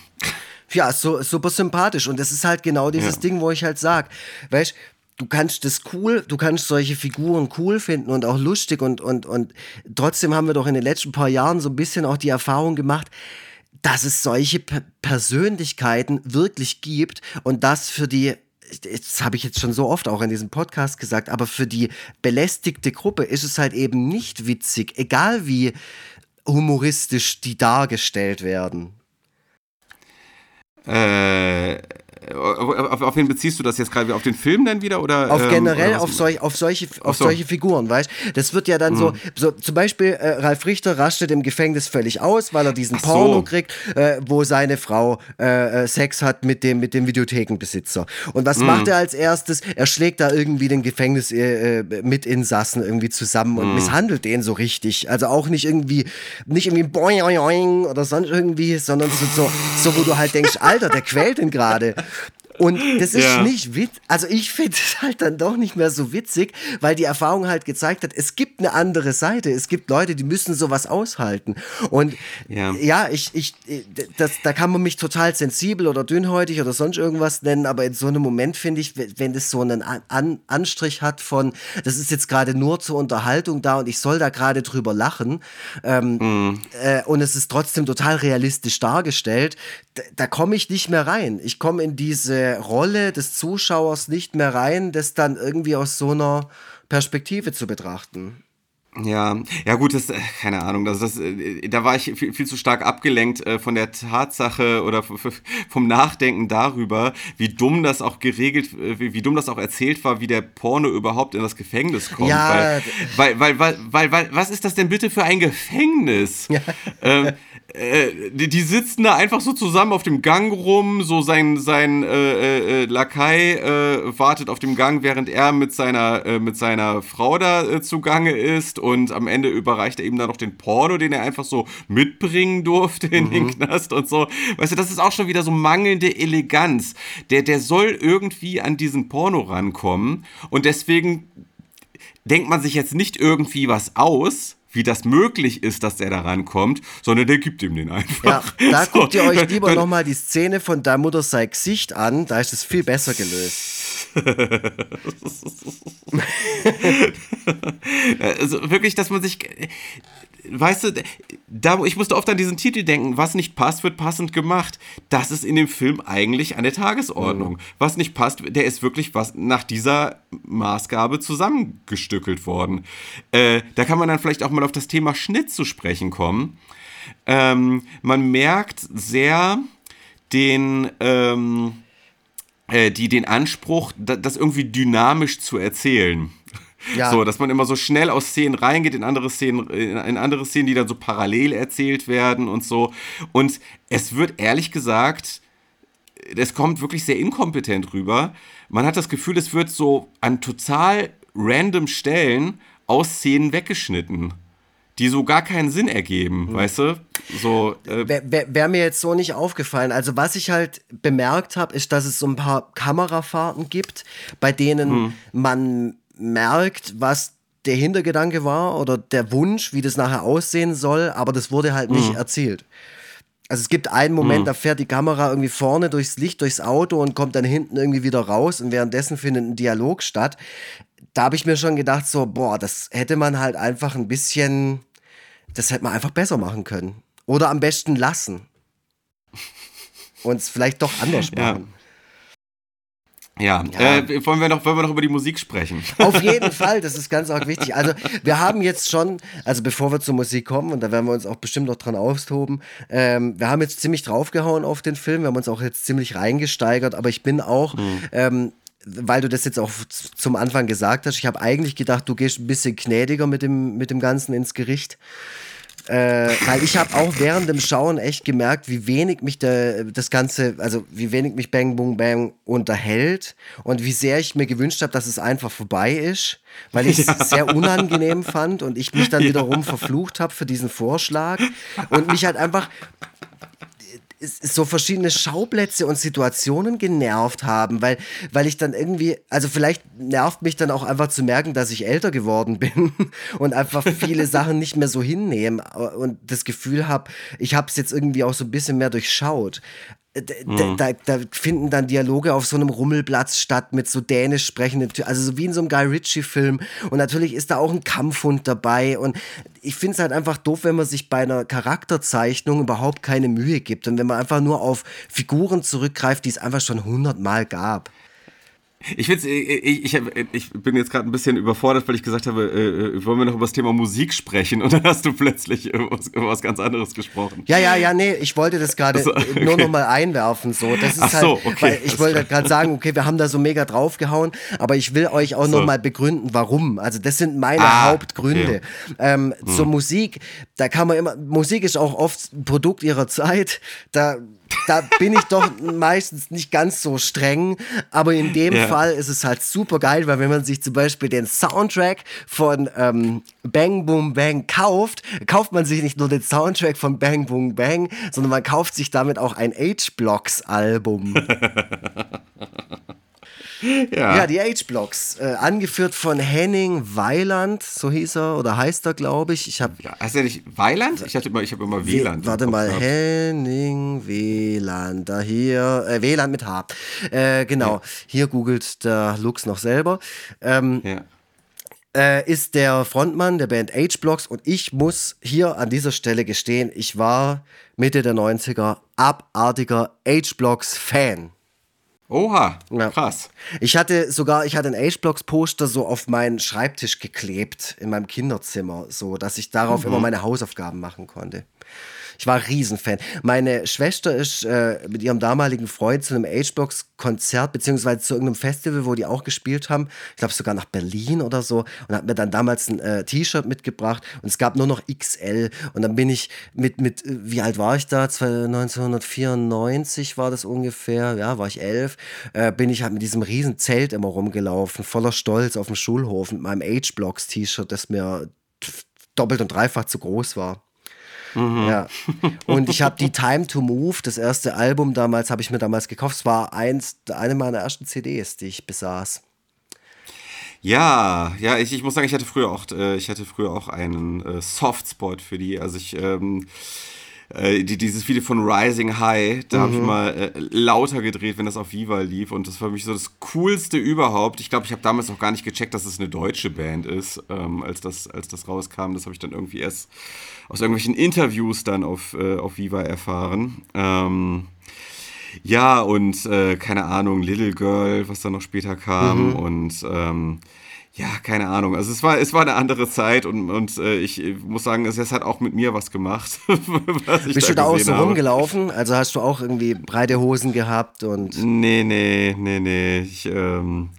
Ja, so, super sympathisch. Und das ist halt genau dieses Ja. Ding, wo ich halt sag, weißt du kannst das cool, du kannst solche Figuren cool finden und auch lustig und, und, und trotzdem haben wir doch in den letzten paar Jahren so ein bisschen auch die Erfahrung gemacht, dass es solche P Persönlichkeiten wirklich gibt und das für die das habe ich jetzt schon so oft auch in diesem Podcast gesagt, aber für die belästigte Gruppe ist es halt eben nicht witzig, egal wie humoristisch die dargestellt werden. Äh, auf, auf wen beziehst du das jetzt gerade? Auf den Film dann wieder? Oder, Auf ähm, generell oder auf, solch, auf, solche, auf so. solche Figuren, weißt Das wird ja dann so, so, zum Beispiel äh, Ralf Richter rastet im Gefängnis völlig aus, weil er diesen Ach so. Porno kriegt, äh, wo seine Frau äh, äh, Sex hat mit dem, mit dem Videothekenbesitzer. Und was macht er als erstes? Er schlägt da irgendwie den Gefängnis äh, äh, Mitinsassen irgendwie zusammen und misshandelt den so richtig. Also auch nicht irgendwie, nicht irgendwie boing, boing, boing oder sonst irgendwie, sondern so, so, so, wo du halt denkst, Alter, der quält ihn gerade. Und das ist Ja. nicht witzig. Also ich finde es halt dann doch nicht mehr so witzig, weil die Erfahrung halt gezeigt hat, es gibt eine andere Seite. Es gibt Leute, die müssen sowas aushalten. Und Ja. ja, ich, ich, das, da kann man mich total sensibel oder dünnhäutig oder sonst irgendwas nennen, aber in so einem Moment finde ich, wenn- das so einen An An Anstrich hat von, das ist jetzt gerade nur zur Unterhaltung da und ich soll da gerade drüber lachen ähm, äh, und es ist trotzdem total realistisch dargestellt, da, da komme ich nicht mehr rein. Ich komme in diese Rolle des Zuschauers nicht mehr rein, das dann irgendwie aus so einer Perspektive zu betrachten. Ja, ja gut, das, äh, keine Ahnung, das, das, äh, da war ich viel, viel zu stark abgelenkt äh, von der Tatsache oder vom Nachdenken darüber, wie dumm das auch geregelt, wie, wie dumm das auch erzählt war, wie der Porno überhaupt in das Gefängnis kommt. Ja, weil, weil, weil, weil, weil, weil, was ist das denn bitte für ein Gefängnis? Ähm, äh, die, die sitzen da einfach so zusammen auf dem Gang rum, so sein, sein äh, äh, Lakai äh, wartet auf dem Gang, während er mit seiner, äh, mit seiner Frau da äh, zugange ist und am Ende überreicht er ihm dann noch den Porno, den er einfach so mitbringen durfte in den Knast und so. Weißt du, das ist auch schon wieder so mangelnde Eleganz. Der, der soll irgendwie an diesen Porno rankommen und deswegen denkt man sich jetzt nicht irgendwie was aus, wie das möglich ist, dass der da rankommt, sondern der gibt ihm den Ja, einfach. da [LAUGHS] So, guckt ihr euch lieber nochmal die Szene von der Mutter sei Gesicht an, da ist es viel besser gelöst. [LAUGHS] Also wirklich, dass man sich. Weißt du, da, ich musste oft an diesen Titel denken, was nicht passt, wird passend gemacht. Das ist in dem Film eigentlich an der Tagesordnung. Was nicht passt, der ist wirklich was nach dieser Maßgabe zusammengestückelt worden. Äh, da kann man dann vielleicht auch mal auf das Thema Schnitt zu sprechen kommen. Ähm, man merkt sehr den, ähm, äh, die, den Anspruch, da, das irgendwie dynamisch zu erzählen. Ja. So, dass man immer so schnell aus Szenen reingeht in andere Szenen, in, andere Szenen, die dann so parallel erzählt werden und so. Und es wird ehrlich gesagt, es kommt wirklich sehr inkompetent rüber. Man hat das Gefühl, es wird so an total random Stellen aus Szenen weggeschnitten, die so gar keinen Sinn ergeben, weißt du? So, äh, Wäre wär, mir jetzt so nicht aufgefallen. Also was ich halt bemerkt habe, ist, dass es so ein paar Kamerafahrten gibt, bei denen Hm. man merkt, was der Hintergedanke war oder der Wunsch, wie das nachher aussehen soll, aber das wurde halt nicht erzählt. Also es gibt einen Moment, da fährt die Kamera irgendwie vorne durchs Licht, durchs Auto und kommt dann hinten irgendwie wieder raus und währenddessen findet ein Dialog statt. Da habe ich mir schon gedacht, so, boah, das hätte man halt einfach ein bisschen, das hätte man einfach besser machen können. Oder am besten lassen. [LAUGHS] Und es vielleicht doch anders machen. ja, Ja. Äh, wollen, wir noch, wollen wir noch über die Musik sprechen? [LAUGHS] Auf jeden Fall, das ist ganz arg wichtig. Also, wir haben jetzt schon, also bevor wir zur Musik kommen, und da werden wir uns auch bestimmt noch dran austoben, ähm, wir haben jetzt ziemlich draufgehauen auf den Film, wir haben uns auch jetzt ziemlich reingesteigert, aber ich bin auch, ähm, weil du das jetzt auch zum Anfang gesagt hast, ich habe eigentlich gedacht, du gehst ein bisschen gnädiger mit dem, mit dem Ganzen ins Gericht. Äh, weil ich habe auch während dem Schauen echt gemerkt, wie wenig mich der, das Ganze, also wie wenig mich Bang Boom Bang unterhält und wie sehr ich mir gewünscht habe, dass es einfach vorbei ist, weil ich es [LAUGHS] sehr unangenehm fand und ich mich dann [LAUGHS] wiederum verflucht habe für diesen Vorschlag und mich halt einfach so verschiedene Schauplätze und Situationen genervt haben, weil, weil ich dann irgendwie, also vielleicht nervt mich dann auch einfach zu merken, dass ich älter geworden [LAUGHS] bin und einfach viele Sachen nicht mehr so hinnehme und das Gefühl habe, ich habe es jetzt irgendwie auch so ein bisschen mehr durchschaut. D- d- Da, da finden dann Dialoge auf so einem Rummelplatz statt mit so dänisch sprechenden, Tü- also so wie in so einem Guy Ritchie-Film. Und natürlich ist da auch ein Kampfhund dabei. Und ich finde es halt einfach doof, wenn man sich bei einer Charakterzeichnung überhaupt keine Mühe gibt und wenn man einfach nur auf Figuren zurückgreift, die es einfach schon hundertmal gab. Ich, find's, ich, ich, hab- ich bin jetzt gerade ein bisschen überfordert, weil ich gesagt habe, äh, äh, wollen wir noch über das Thema Musik sprechen? Und dann hast du plötzlich über was, über was ganz anderes gesprochen. Ja, ja, ja, nee, ich wollte das gerade so, okay. nur noch mal einwerfen. So. Das ist Ach halt, so, okay, ich wollte gerade sagen, okay, wir haben da so mega draufgehauen, aber ich will euch auch So. noch mal begründen, warum. Also das sind meine Ah, Hauptgründe. Ähm, Zur Musik, da kann man immer, Musik ist auch oft ein Produkt ihrer Zeit. Da da bin ich doch meistens nicht ganz so streng, aber in dem Ja. Fall ist es halt super geil, weil wenn man sich zum Beispiel den Soundtrack von ähm, Bang Boom Bang kauft, kauft man sich nicht nur den Soundtrack von Bang Boom Bang, sondern man kauft sich damit auch ein H-Blocks Album. [LAUGHS] Ja. Ja, die H-Blocks, äh, angeführt von Henning Weiland, so hieß er oder heißt er, glaube ich. Ich habe Ja, heißt der nicht Weiland? Ich hatte immer, ich habe immer WLAN. im Warte mal, gehabt. Henning Wieland, da hier, äh, Wieland mit H. Äh, genau, hier googelt der Lux noch selber. Ähm, Ja. äh, ist der Frontmann der Band H-Blocks und ich muss hier an dieser Stelle gestehen, ich war Mitte der 90er abartiger H-Blocks-Fan. Oha, Ja. krass. Ich hatte sogar, ich hatte ein H-Blocks-Poster so auf meinen Schreibtisch geklebt in meinem Kinderzimmer, so dass ich darauf immer meine Hausaufgaben machen konnte. Ich war Riesenfan. Meine Schwester ist äh, mit ihrem damaligen Freund zu einem H-Blocks-Konzert, beziehungsweise zu irgendeinem Festival, wo die auch gespielt haben. Ich glaube sogar nach Berlin oder so. Und hat mir dann damals ein äh, T-Shirt mitgebracht. Und es gab nur noch XL. Und dann bin ich mit, mit äh, wie alt war ich da? Zwei- 1994 war das ungefähr. Ja, war ich elf. Äh, bin ich halt mit diesem riesen Zelt immer rumgelaufen, voller Stolz auf dem Schulhof mit meinem H-Blocks-T-Shirt, das mir doppelt und dreifach zu groß war. Ja. Und ich habe die Time to Move, das erste Album damals, habe ich mir damals gekauft. Es war eins, eine meiner ersten CDs, die ich besaß. Ja, ja, ich, ich muss sagen, ich hatte früher auch, äh, ich hatte früher auch einen äh, Softspot für die. Also ich, ähm, äh, die, dieses Video von Rising High, da habe ich mal äh, lauter gedreht, wenn das auf Viva lief. Und das war für mich so das Coolste überhaupt. Ich glaube, ich habe damals noch gar nicht gecheckt, dass es eine deutsche Band ist, ähm, als, das, als das rauskam. Das habe ich dann irgendwie erst aus irgendwelchen Interviews dann auf, äh, auf Viva erfahren. Ähm, ja, und äh, keine Ahnung, Little Girl, was dann noch später kam und ähm, ja, keine Ahnung. Also es war, es war eine andere Zeit und, und äh, ich muss sagen, es, es hat auch mit mir was gemacht. [LAUGHS] was Bist du da auch so habe. rumgelaufen? Also hast du auch irgendwie breite Hosen gehabt und. Nee, nee, nee, nee. Ich, ähm,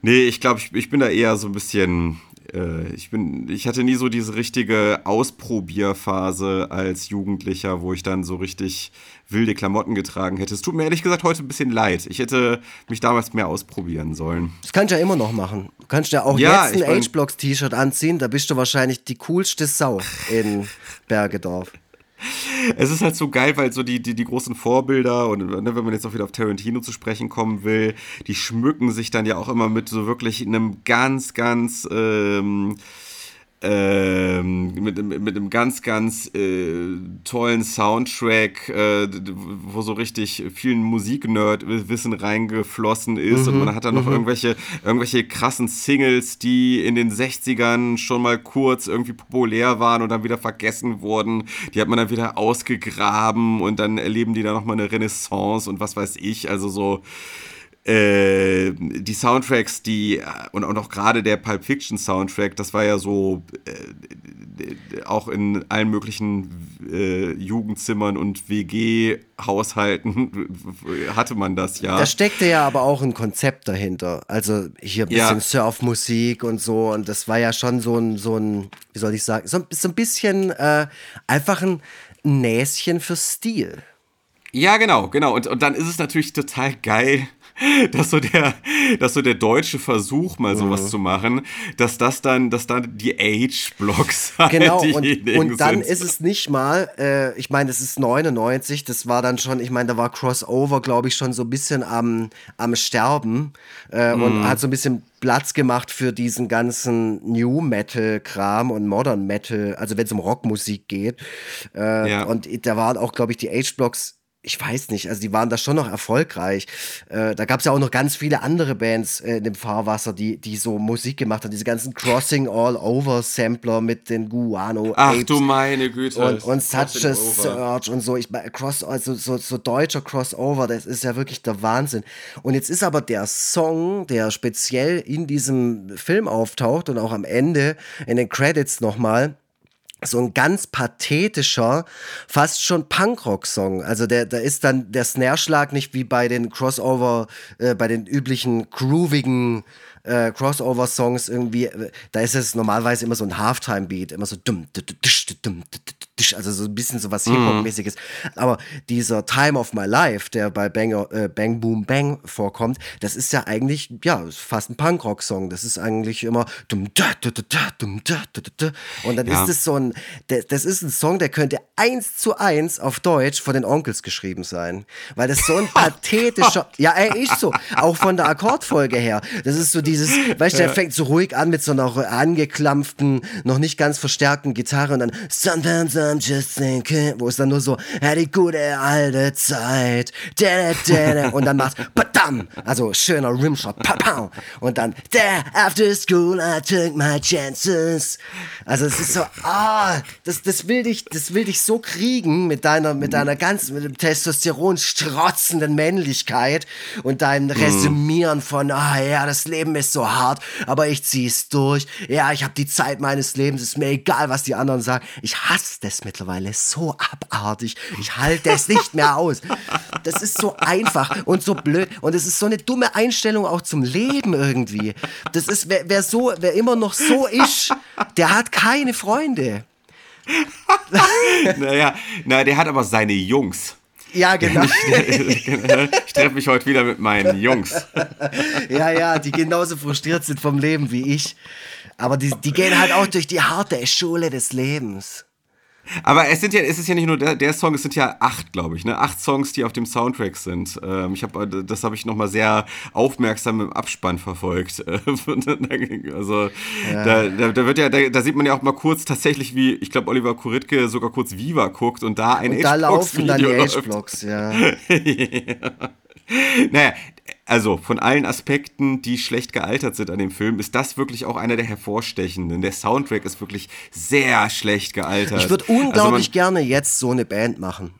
nee, ich glaube, ich, ich bin da eher so ein bisschen. Äh, ich, bin, ich hatte nie so diese richtige Ausprobierphase als Jugendlicher, wo ich dann so richtig wilde Klamotten getragen hätte. Es tut mir ehrlich gesagt heute ein bisschen leid. Ich hätte mich damals mehr ausprobieren sollen. Das kannst du ja immer noch machen. Du kannst ja auch Ja, jetzt ich ein mein- H-Blocks-T-Shirt anziehen, da bist du wahrscheinlich die coolste Sau in [LAUGHS] Bergedorf. Es ist halt so geil, weil so die, die, die großen Vorbilder und ne, wenn man jetzt auch wieder auf Tarantino zu sprechen kommen will, die schmücken sich dann ja auch immer mit so wirklich einem ganz, ganz ähm, ähm, mit, mit, einem ganz, ganz äh, tollen Soundtrack, äh, wo so richtig viel Musiknerd-Wissen reingeflossen ist und man hat dann noch irgendwelche, irgendwelche krassen Singles, die in den 60ern schon mal kurz irgendwie populär waren und dann wieder vergessen wurden. Die hat man dann wieder ausgegraben und dann erleben die da nochmal eine Renaissance und was weiß ich. Also so äh, die Soundtracks, die und, auch gerade der Pulp Fiction Soundtrack, das war ja so äh, auch in allen möglichen äh, Jugendzimmern und WG-Haushalten [LAUGHS] hatte man das ja. Da steckte ja aber auch ein Konzept dahinter. Also hier ein Ja. bisschen Surfmusik und so. Und das war ja schon so ein, so ein wie soll ich sagen, so, ein- so ein bisschen äh, einfach ein Näschen für Stil. Ja, genau, genau. Und, und dann ist es natürlich total geil, [LAUGHS] dass so der, dass so der deutsche Versuch, mal sowas Mhm. zu machen, dass das dann, dass dann die Age-Blocks [LAUGHS] halt Genau, und, und dann sind. ist es nicht mal, äh, ich meine, es ist 99, das war dann schon, ich meine, da war Crossover, glaube ich, schon so ein bisschen am, am Sterben äh, und Mhm. hat so ein bisschen Platz gemacht für diesen ganzen New Metal-Kram und Modern Metal, also wenn es um Rockmusik geht. Äh, Ja. Und da waren auch, glaube ich, die Age-Blocks ich weiß nicht, also die waren da schon noch erfolgreich. Äh, da gab es ja auch noch ganz viele andere Bands äh, in dem Fahrwasser, die, die so Musik gemacht haben. Diese ganzen Crossing All Over Sampler mit den Guano. Ach Apes du meine Güte. und, und Such a. Search und so. Ich meine, Cross, also so, so deutscher Crossover, das ist ja wirklich der Wahnsinn. Und jetzt ist aber der Song, der speziell in diesem Film auftaucht und auch am Ende in den Credits nochmal, so ein ganz pathetischer, fast schon Punkrock-Song. Also der, da ist dann der Snare-Schlag nicht wie bei den Crossover, äh, bei den üblichen groovigen äh, Crossover-Songs irgendwie, da ist es normalerweise immer so ein Halftime-Beat, immer so dumm, dumm, also so ein bisschen so was Hip-Hop-mäßiges. Aber dieser Time of My Life, der bei Bang, äh, Bang Boom Bang vorkommt, das ist ja eigentlich, ja, fast ein Punkrock-Song. Das ist eigentlich immer dumm, da, da, da, dumm, da, da, da. Und dann Ja. ist es so ein, das, ist ein Song, der könnte eins zu eins auf Deutsch von den Onkels geschrieben sein. Weil das so ein [LAUGHS] pathetischer, ja, ey, ist so. Auch von der Akkordfolge her. Das ist so dieses, weißt du, der fängt so ruhig an mit so einer angeklampften, noch nicht ganz verstärkten Gitarre und dann I'm just thinking, wo es dann nur so, ja, die gute alte Zeit. Da, da, da, und dann macht Badam, also schöner Rimshot, papau. Und dann There, after school I took my chances. Also es ist so, ah, das, das will dich, das will dich so kriegen mit deiner, mit deiner ganzen, mit dem Testosteron strotzenden Männlichkeit und deinem Resümieren von, ah ja, das Leben ist so hart, aber ich zieh's durch. Ja, ich habe die Zeit meines Lebens, ist mir egal, was die anderen sagen. Ich hasse das mittlerweile so abartig. Ich halte es nicht mehr aus. Das ist so einfach und so blöd und es ist so eine dumme Einstellung auch zum Leben irgendwie. Das ist, wer, wer so, wer immer noch so ist, der hat keine Freunde. [LAUGHS] naja, na, der hat aber seine Jungs. Ja, genau. [LAUGHS] Ich treffe mich heute wieder mit meinen Jungs. Ja, ja, die genauso frustriert sind vom Leben wie ich. Aber die, die gehen halt auch durch die harte Schule des Lebens. Aber es sind ja, es ist ja nicht nur der, der Song, es sind ja acht, glaube ich, ne? Acht Songs, die auf dem Soundtrack sind. Ähm, ich habe, das habe ich noch mal sehr aufmerksam im Abspann verfolgt. [LAUGHS] also da, da, da wird ja, da, da sieht man ja auch mal kurz tatsächlich, wie ich glaube Oliver Kuritke sogar kurz Viva guckt und da ein Und da laufen dann die [LAUGHS] läuft. H-Blocks, ja. [LAUGHS] Naja, also von allen Aspekten, die schlecht gealtert sind an dem Film, ist das wirklich auch einer der hervorstechenden. Der Soundtrack ist wirklich sehr schlecht gealtert. Ich würde Also unglaublich gerne jetzt so eine Band machen.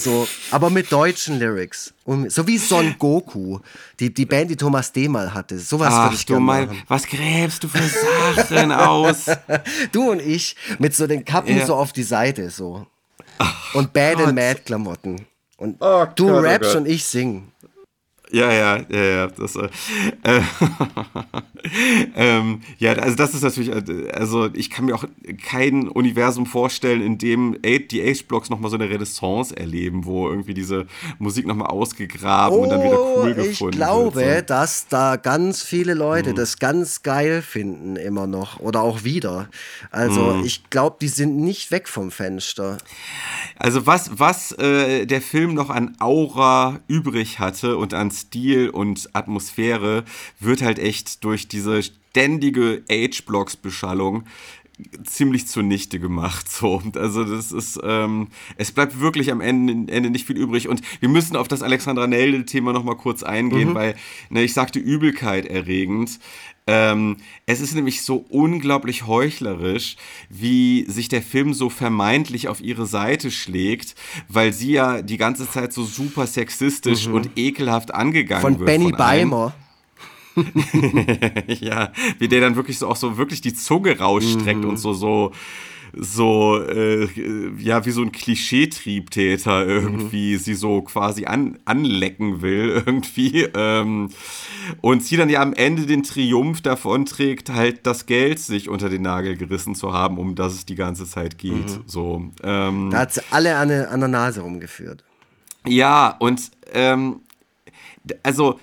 So, aber mit deutschen Lyrics. Und, so wie Son Goku, die, die Band, die Thomas D. mal hatte. Sowas würde Ach ich du gerne mein, machen. was gräbst du für Sachen [LAUGHS] aus? Du und ich mit so den Kappen Ja. so auf die Seite so. und Bad and Mad Klamotten. Und Oh du Gott, oh rappst Gott. und ich sing. Ja, ja, ja, ja. Das, äh, äh, [LAUGHS] ähm, ja, also das ist natürlich, äh, also ich kann mir auch kein Universum vorstellen, in dem die Age-Blocks nochmal so eine Renaissance erleben, wo irgendwie diese Musik nochmal ausgegraben und dann wieder cool Oh, ich gefunden glaube, wird. so. dass da ganz viele Leute Mhm. das ganz geil finden immer noch oder auch wieder. Also Mhm. ich glaube, die sind nicht weg vom Fenster. Also was, was äh, der Film noch an Aura übrig hatte und an Stil und Atmosphäre, wird halt echt durch diese ständige H-Blocks-Beschallung ziemlich zunichte gemacht. So. Also das ist, ähm, es bleibt wirklich am Ende, Ende nicht viel übrig. Und wir müssen auf das Alexandra Nelde-Thema noch mal kurz eingehen, weil, ne, ich sagte Übelkeit erregend. Ähm, es ist nämlich so unglaublich heuchlerisch, wie sich der Film so vermeintlich auf ihre Seite schlägt, weil sie ja die ganze Zeit so super sexistisch und ekelhaft angegangen Von wird. Benny von allen. Beimer. [LAUGHS] ja, wie der dann wirklich so auch so wirklich die Zunge rausstreckt und so so so äh, ja wie so ein Klischeetriebtäter irgendwie sie so quasi an, anlecken will [LAUGHS] irgendwie ähm, und sie dann ja am Ende den Triumph davon trägt halt das Geld sich unter den Nagel gerissen zu haben um das es die ganze Zeit geht. So ähm, Da hat sie alle an, der- an der Nase rumgeführt. ja, und ähm, also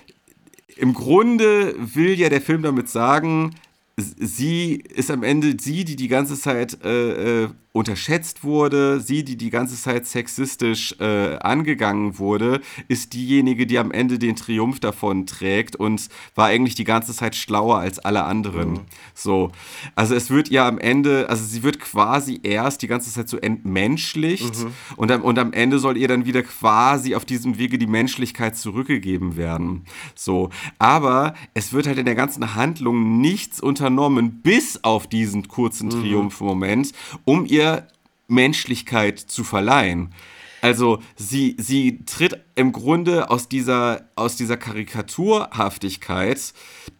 im Grunde will ja der Film damit sagen, sie ist am Ende sie, die die ganze Zeit äh, äh, unterschätzt wurde, sie, die die ganze Zeit sexistisch äh, angegangen wurde, ist diejenige, die am Ende den Triumph davon trägt und war eigentlich die ganze Zeit schlauer als alle anderen. So, also es wird ja am Ende, also sie wird quasi erst die ganze Zeit so entmenschlicht und, am, und am Ende soll ihr dann wieder quasi auf diesem Wege die Menschlichkeit zurückgegeben werden. So, aber es wird halt in der ganzen Handlung nichts unternommen, bis auf diesen kurzen Triumphmoment, um ihr Menschlichkeit zu verleihen. Also sie, sie tritt im Grunde aus dieser, aus dieser Karikaturhaftigkeit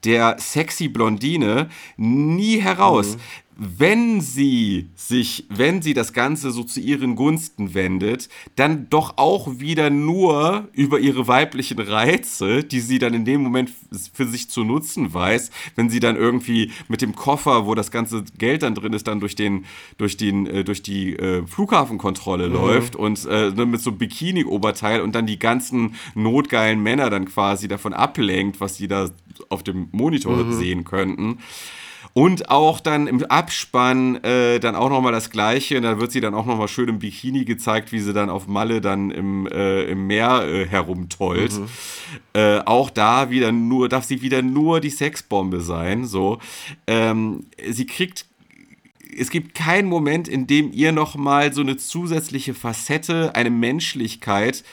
der sexy Blondine nie heraus. Wenn sie sich, wenn sie das Ganze so zu ihren Gunsten wendet, dann doch auch wieder nur über ihre weiblichen Reize, die sie dann in dem Moment für sich zu nutzen weiß, wenn sie dann irgendwie mit dem Koffer, wo das ganze Geld dann drin ist, dann durch den, durch den, äh, durch die äh, Flughafenkontrolle mhm. läuft und äh, ne, mit so einem Bikini-Oberteil und dann die ganzen notgeilen Männer dann quasi davon ablenkt, was sie da auf dem Monitor mhm. sehen könnten. Und auch dann im Abspann äh, dann auch nochmal das Gleiche. Und da wird sie dann auch nochmal schön im Bikini gezeigt, wie sie dann auf Malle dann im, äh, im Meer äh, herumtollt. Mhm. Äh, auch da wieder nur, darf sie wieder nur die Sexbombe sein. So. Ähm, sie kriegt es gibt keinen Moment, in dem ihr nochmal so eine zusätzliche Facette, eine Menschlichkeit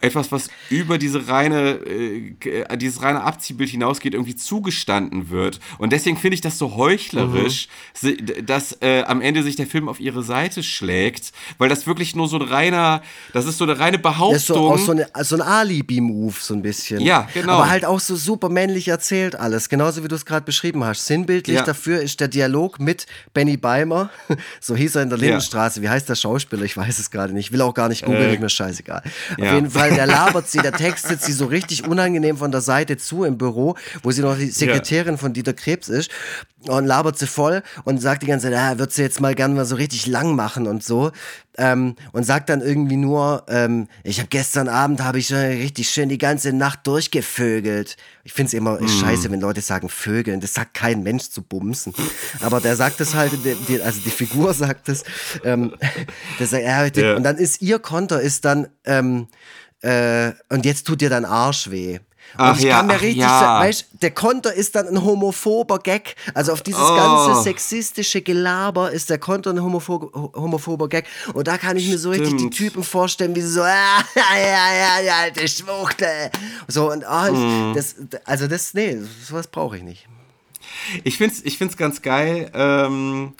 etwas, was über diese reine, äh, dieses reine Abziehbild hinausgeht, irgendwie zugestanden wird. Und deswegen finde ich das so heuchlerisch, mhm. dass äh, am Ende sich der Film auf ihre Seite schlägt, weil das wirklich nur so ein reiner, das ist so eine reine Behauptung. Das ist so, auch so, eine, so ein Alibi-Move, so ein bisschen. Ja, genau. Aber halt auch so super männlich erzählt alles, genauso wie du es gerade beschrieben hast. Sinnbildlich ja. dafür ist der Dialog mit Benny Beimer, [LAUGHS] so hieß er in der Lindenstraße. Ja. Wie heißt der Schauspieler? Ich weiß es gerade nicht. Ich will auch gar nicht googeln, äh, mir scheißegal. Auf ja. jeden Fall [LAUGHS] weil der labert sie, der textet sie so richtig unangenehm von der Seite zu im Büro, wo sie noch die Sekretärin ja. von Dieter Krebs ist und labert sie voll und sagt die ganze Zeit, ah, wird sie jetzt mal gerne mal so richtig lang machen und so. Ähm, und sagt dann irgendwie nur, ähm, ich habe gestern Abend habe ich schon richtig schön die ganze Nacht durchgevögelt. Ich finde es immer mm. scheiße, wenn Leute sagen Vögeln. Das sagt kein Mensch zu bumsen. Aber der sagt es halt, die, also die Figur sagt es. Ähm, [LAUGHS] sagt, ja, ja. Und dann ist ihr Konter ist dann ähm, äh, und jetzt tut dir dein Arsch weh. Und ach ich ja, kann mir richtig ja. sagen, weißt der Konter ist dann ein homophober Gag. Also auf dieses oh. ganze sexistische Gelaber ist der Konter ein homophob, homophober Gag. Und da kann ich mir so Stimmt. richtig die Typen vorstellen, wie sie so, ah, [LAUGHS] ja, ja, ja, alte Schwuchtel. So, und oh, mm. das, also das, nee, sowas brauche ich nicht. Ich finde es ich find's ganz geil. Ähm,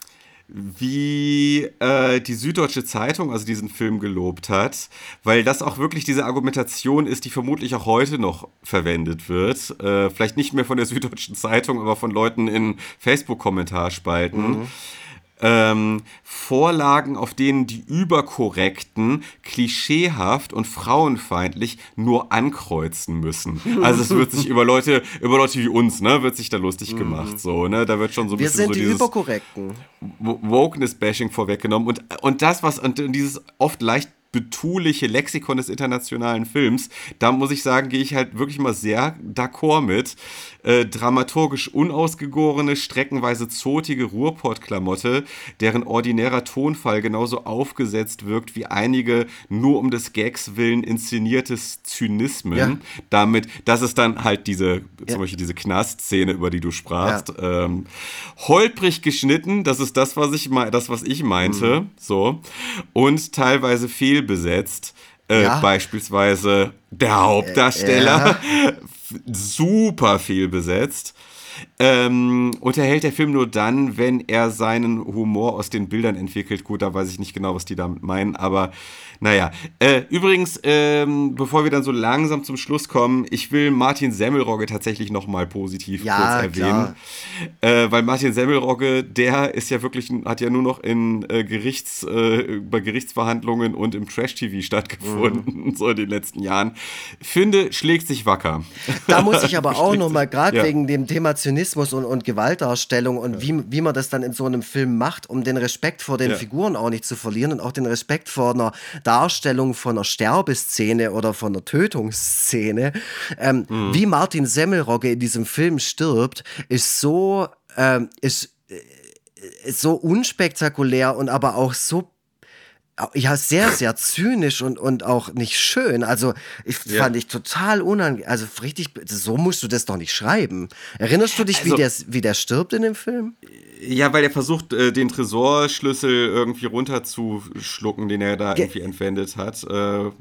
wie äh, die Süddeutsche Zeitung also diesen Film gelobt hat, weil das auch wirklich diese Argumentation ist, die vermutlich auch heute noch verwendet wird. Äh, vielleicht nicht mehr von der [LAUGHS] Süddeutschen Zeitung, aber von Leuten in Facebook-Kommentarspalten. Mhm ähm, Vorlagen, auf denen die Überkorrekten klischeehaft und frauenfeindlich nur ankreuzen müssen. Also es wird sich [LAUGHS] über Leute, über Leute wie uns, ne, wird sich da lustig mhm. gemacht. So, ne? Da wird schon so ein Wir bisschen sind so die Überkorrekten. Wokeness-Bashing vorweggenommen. Und, und das, was, und dieses oft leicht betuliche Lexikon des internationalen Films, da muss ich sagen, gehe ich halt wirklich mal sehr d'accord mit. Äh, dramaturgisch unausgegorene, streckenweise zotige Ruhrpott-Klamotte, deren ordinärer Tonfall genauso aufgesetzt wirkt wie einige nur um des Gags willen inszeniertes Zynismen. Ja. Damit, das ist dann halt diese, ja. zum Beispiel diese Knast-Szene, über die du sprachst. Ja. Ähm, holprig geschnitten, das ist das, was ich, das, was ich meinte. Mhm. So. Und teilweise fehlbesetzt. Äh, ja. Beispielsweise der Hauptdarsteller. Äh, [LAUGHS] super viel besetzt. Ähm, unterhält der Film nur dann, wenn er seinen Humor aus den Bildern entwickelt. Gut, da weiß ich nicht genau, was die damit meinen, aber naja, äh, übrigens, ähm, bevor wir dann so langsam zum Schluss kommen, ich will Martin Semmelrogge tatsächlich nochmal positiv ja, kurz erwähnen. Äh, weil Martin Semmelrogge, der ist ja wirklich, hat ja nur noch in äh, Gerichts, äh, bei Gerichtsverhandlungen und im Trash-TV stattgefunden, mhm. [LAUGHS] so in den letzten Jahren. Finde, schlägt sich wacker. Da muss ich aber [LAUGHS] auch nochmal, gerade ja. wegen dem Thema Zynismus und, und Gewaltdarstellung und ja. wie, wie man das dann in so einem Film macht, um den Respekt vor den Figuren auch nicht zu verlieren und auch den Respekt vor einer Darstellung von einer Sterbeszene oder von einer Tötungsszene, ähm, mhm. wie Martin Semmelrogge in diesem Film stirbt, ist so, ähm, ist, ist äh, so unspektakulär und aber auch so ja, sehr, sehr zynisch und, und auch nicht schön. Also, ich ja. fand ich total unangenehm. Also, richtig, so musst du das doch nicht schreiben. Erinnerst du dich, also, wie, der, wie der stirbt in dem Film? Ja, weil er versucht, äh, den Tresorschlüssel irgendwie runterzuschlucken, den er da Ge irgendwie entwendet hat. Äh, äh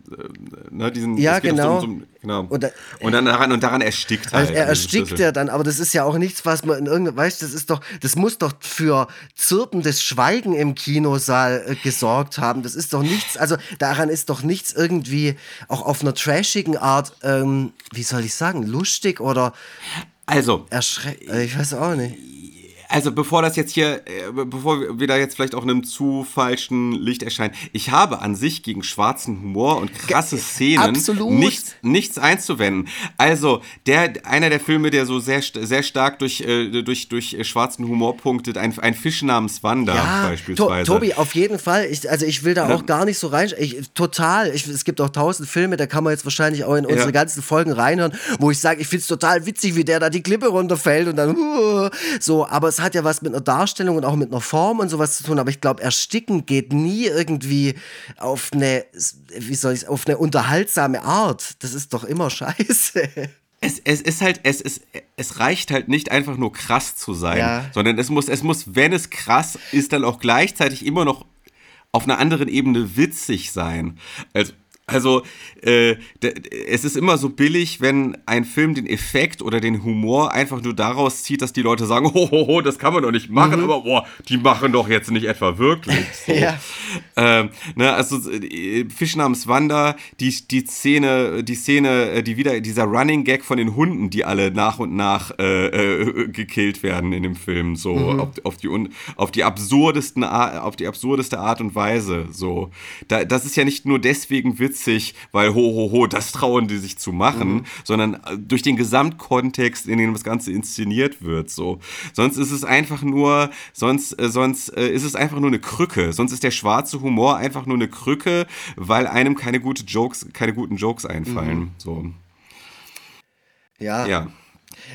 ne, diesen, ja, genau. So, so, genau. Und, da, und, dann daran, und daran erstickt also halt. Er erstickt ja dann, aber das ist ja auch nichts, was man in irgendeinem, weißt das ist doch, das muss doch für zirpendes Schweigen im Kinosaal äh, gesorgt haben. Das ist doch nichts, also daran ist doch nichts irgendwie auch auf einer trashigen Art, ähm, wie soll ich sagen, lustig oder also erschreckend. Ich weiß auch nicht also bevor das jetzt hier, äh, bevor wir da jetzt vielleicht auch in einem zu falschen Licht erscheinen, ich habe an sich gegen schwarzen Humor und krasse Szenen Absolut. nichts, nichts einzuwenden. Also der, einer der Filme, der so sehr, sehr stark durch, äh, durch, durch äh, schwarzen Humor punktet, ein, ein Fisch namens Wanda Ja, beispielsweise. To Tobi, auf jeden Fall. Ich, also ich will da auch gar nicht so rein. Ich, total. Ich, es gibt auch tausend Filme, da kann man jetzt wahrscheinlich auch in unsere ganzen Folgen reinhören, wo ich sage, ich finde es total witzig, wie der da die Klippe runterfällt und dann uh, [LAUGHS] so. Aber es hat ja was mit einer Darstellung und auch mit einer Form und sowas zu tun. Aber ich glaube, Ersticken geht nie irgendwie auf eine, wie soll ich auf eine unterhaltsame Art. Das ist doch immer [LAUGHS] scheiße. Es, es ist halt, es, ist, es reicht halt nicht einfach nur krass zu sein, Ja. sondern es muss, es muss, wenn es krass ist, dann auch gleichzeitig immer noch auf einer anderen Ebene witzig sein. Also, also äh, es ist immer so billig, wenn ein Film den Effekt oder den Humor einfach nur daraus zieht, dass die Leute sagen, ho, ho, ho, das kann man doch nicht machen, aber boah, die machen doch jetzt nicht etwa wirklich. [LAUGHS] So. Ja. Ähm, ne, also äh, Fisch namens Wanda, die, die Szene, die Szene, äh, die wieder, dieser Running Gag von den Hunden, die alle nach und nach äh, äh, gekillt werden in dem Film, so auf, auf die auf die absurdesten auf die absurdeste Art und Weise. So, da, das ist ja nicht nur deswegen witzig, weil ho ho ho, das trauen die sich zu machen, sondern äh, durch den Gesamtkontext, in dem das Ganze inszeniert wird. So, sonst ist es einfach nur, sonst, äh, sonst äh, ist es einfach nur eine Krücke. Sonst ist der schwarze Humor einfach nur eine Krücke, weil einem keine gute Jokes, keine guten Jokes einfallen. So, Ja. ja.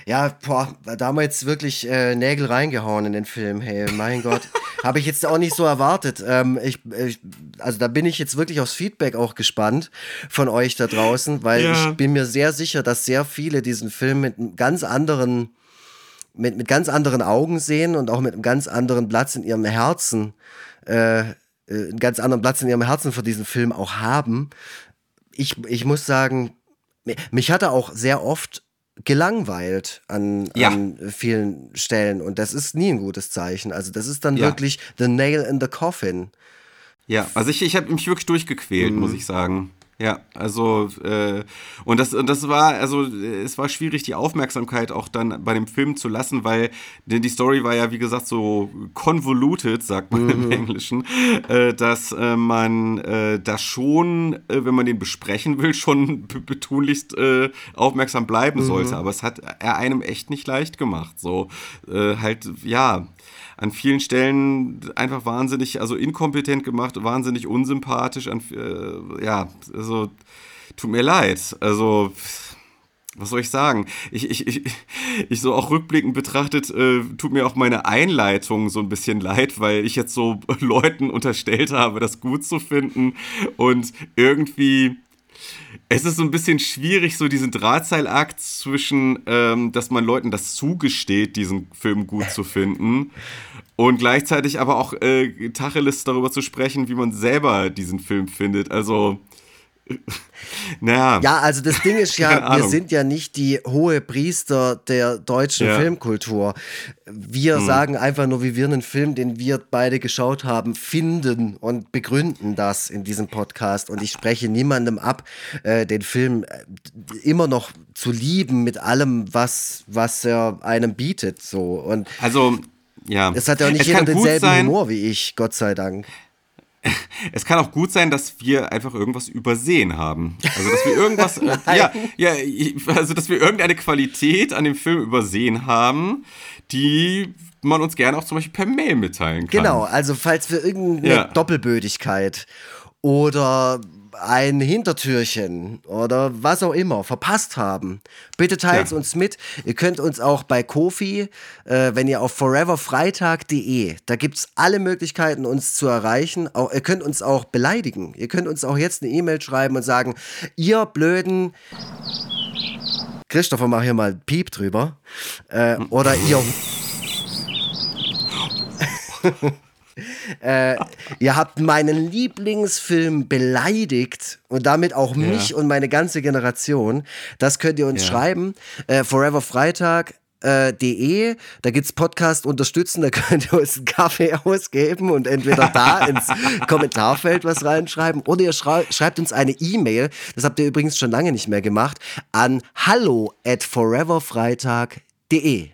Ja, boah, da haben wir jetzt wirklich äh, Nägel reingehauen in den Film. Hey, mein Gott. [LAUGHS] Habe ich jetzt auch nicht so erwartet. Ähm, ich, ich, also da bin ich jetzt wirklich aufs Feedback auch gespannt von euch da draußen, weil Ja. ich bin mir sehr sicher, dass sehr viele diesen Film mit einem ganz anderen, mit, mit ganz anderen Augen sehen und auch mit einem ganz anderen Platz in ihrem Herzen, äh, äh, einen ganz anderen Platz in ihrem Herzen für diesen Film auch haben. Ich, ich muss sagen, mi- mich hat er auch sehr oft gelangweilt an, Ja. an vielen Stellen und das ist nie ein gutes Zeichen. Also das ist dann Ja. wirklich the nail in the coffin. Ja, also ich, ich habe mich wirklich durchgequält, muss ich sagen. Ja, also äh, und das und das war also es war schwierig die Aufmerksamkeit auch dann bei dem Film zu lassen, weil denn die Story war ja wie gesagt so convoluted, sagt man im Englischen, äh, dass äh, man äh, da schon, äh, wenn man den besprechen will, schon be- betunlichst äh, aufmerksam bleiben sollte. Aber es hat er einem echt nicht leicht gemacht. So äh, halt ja an vielen Stellen einfach wahnsinnig, also inkompetent gemacht, wahnsinnig unsympathisch. An, äh, ja, also tut mir leid. Also was soll ich sagen? Ich, ich, ich, ich so auch rückblickend betrachtet, äh, tut mir auch meine Einleitung so ein bisschen leid, weil ich jetzt so [LAUGHS] Leuten unterstellt habe, das gut zu finden und irgendwie es ist so ein bisschen schwierig, so diesen Drahtseilakt zwischen, ähm, dass man Leuten das zugesteht, diesen Film gut zu finden, und gleichzeitig aber auch äh, Tacheles darüber zu sprechen, wie man selber diesen Film findet. Also, [LAUGHS] naja. Ja, also das Ding ist [LAUGHS] ja, wir sind ja nicht die hohe Priester der deutschen Ja. Filmkultur. Wir Hm. sagen einfach nur, wie wir einen Film, den wir beide geschaut haben, finden und begründen das in diesem Podcast. Und ich spreche niemandem ab, äh, den Film äh, immer noch zu lieben mit allem, was, was er einem bietet. So. Und Also, ja. es hat ja auch nicht Es jeder denselben sein, Humor wie ich, Gott sei Dank. [LAUGHS] Es kann auch gut sein, dass wir einfach irgendwas übersehen haben. Also, dass wir irgendwas, äh, [LAUGHS] ja, ja, also, dass wir irgendeine Qualität an dem Film übersehen haben, die man uns gerne auch zum Beispiel per Mail mitteilen kann. Genau, also falls wir irgendeine Ja. Doppelbödigkeit oder ein Hintertürchen oder was auch immer verpasst haben, bitte teilt Ja. uns mit. Ihr könnt uns auch bei Kofi, äh, wenn ihr auf foreverfreitag.de, da gibt es alle Möglichkeiten, uns zu erreichen. Auch, ihr könnt uns auch beleidigen. Ihr könnt uns auch jetzt eine E-Mail schreiben und sagen, ihr blöden Christopher, mach hier mal Piep drüber. Äh, oder ihr [LAUGHS] [LAUGHS] [LAUGHS] äh, ihr habt meinen Lieblingsfilm beleidigt und damit auch mich und meine ganze Generation. Das könnt ihr uns Ja. schreiben. Äh, Foreverfreitag. Äh, de, da gibt's Podcast unterstützen, da könnt ihr uns einen Kaffee [LAUGHS] ausgeben und entweder da ins [LAUGHS] Kommentarfeld was reinschreiben oder ihr schrei schreibt uns eine E-Mail, das habt ihr übrigens schon lange nicht mehr gemacht, an hallo at foreverfreitag.de.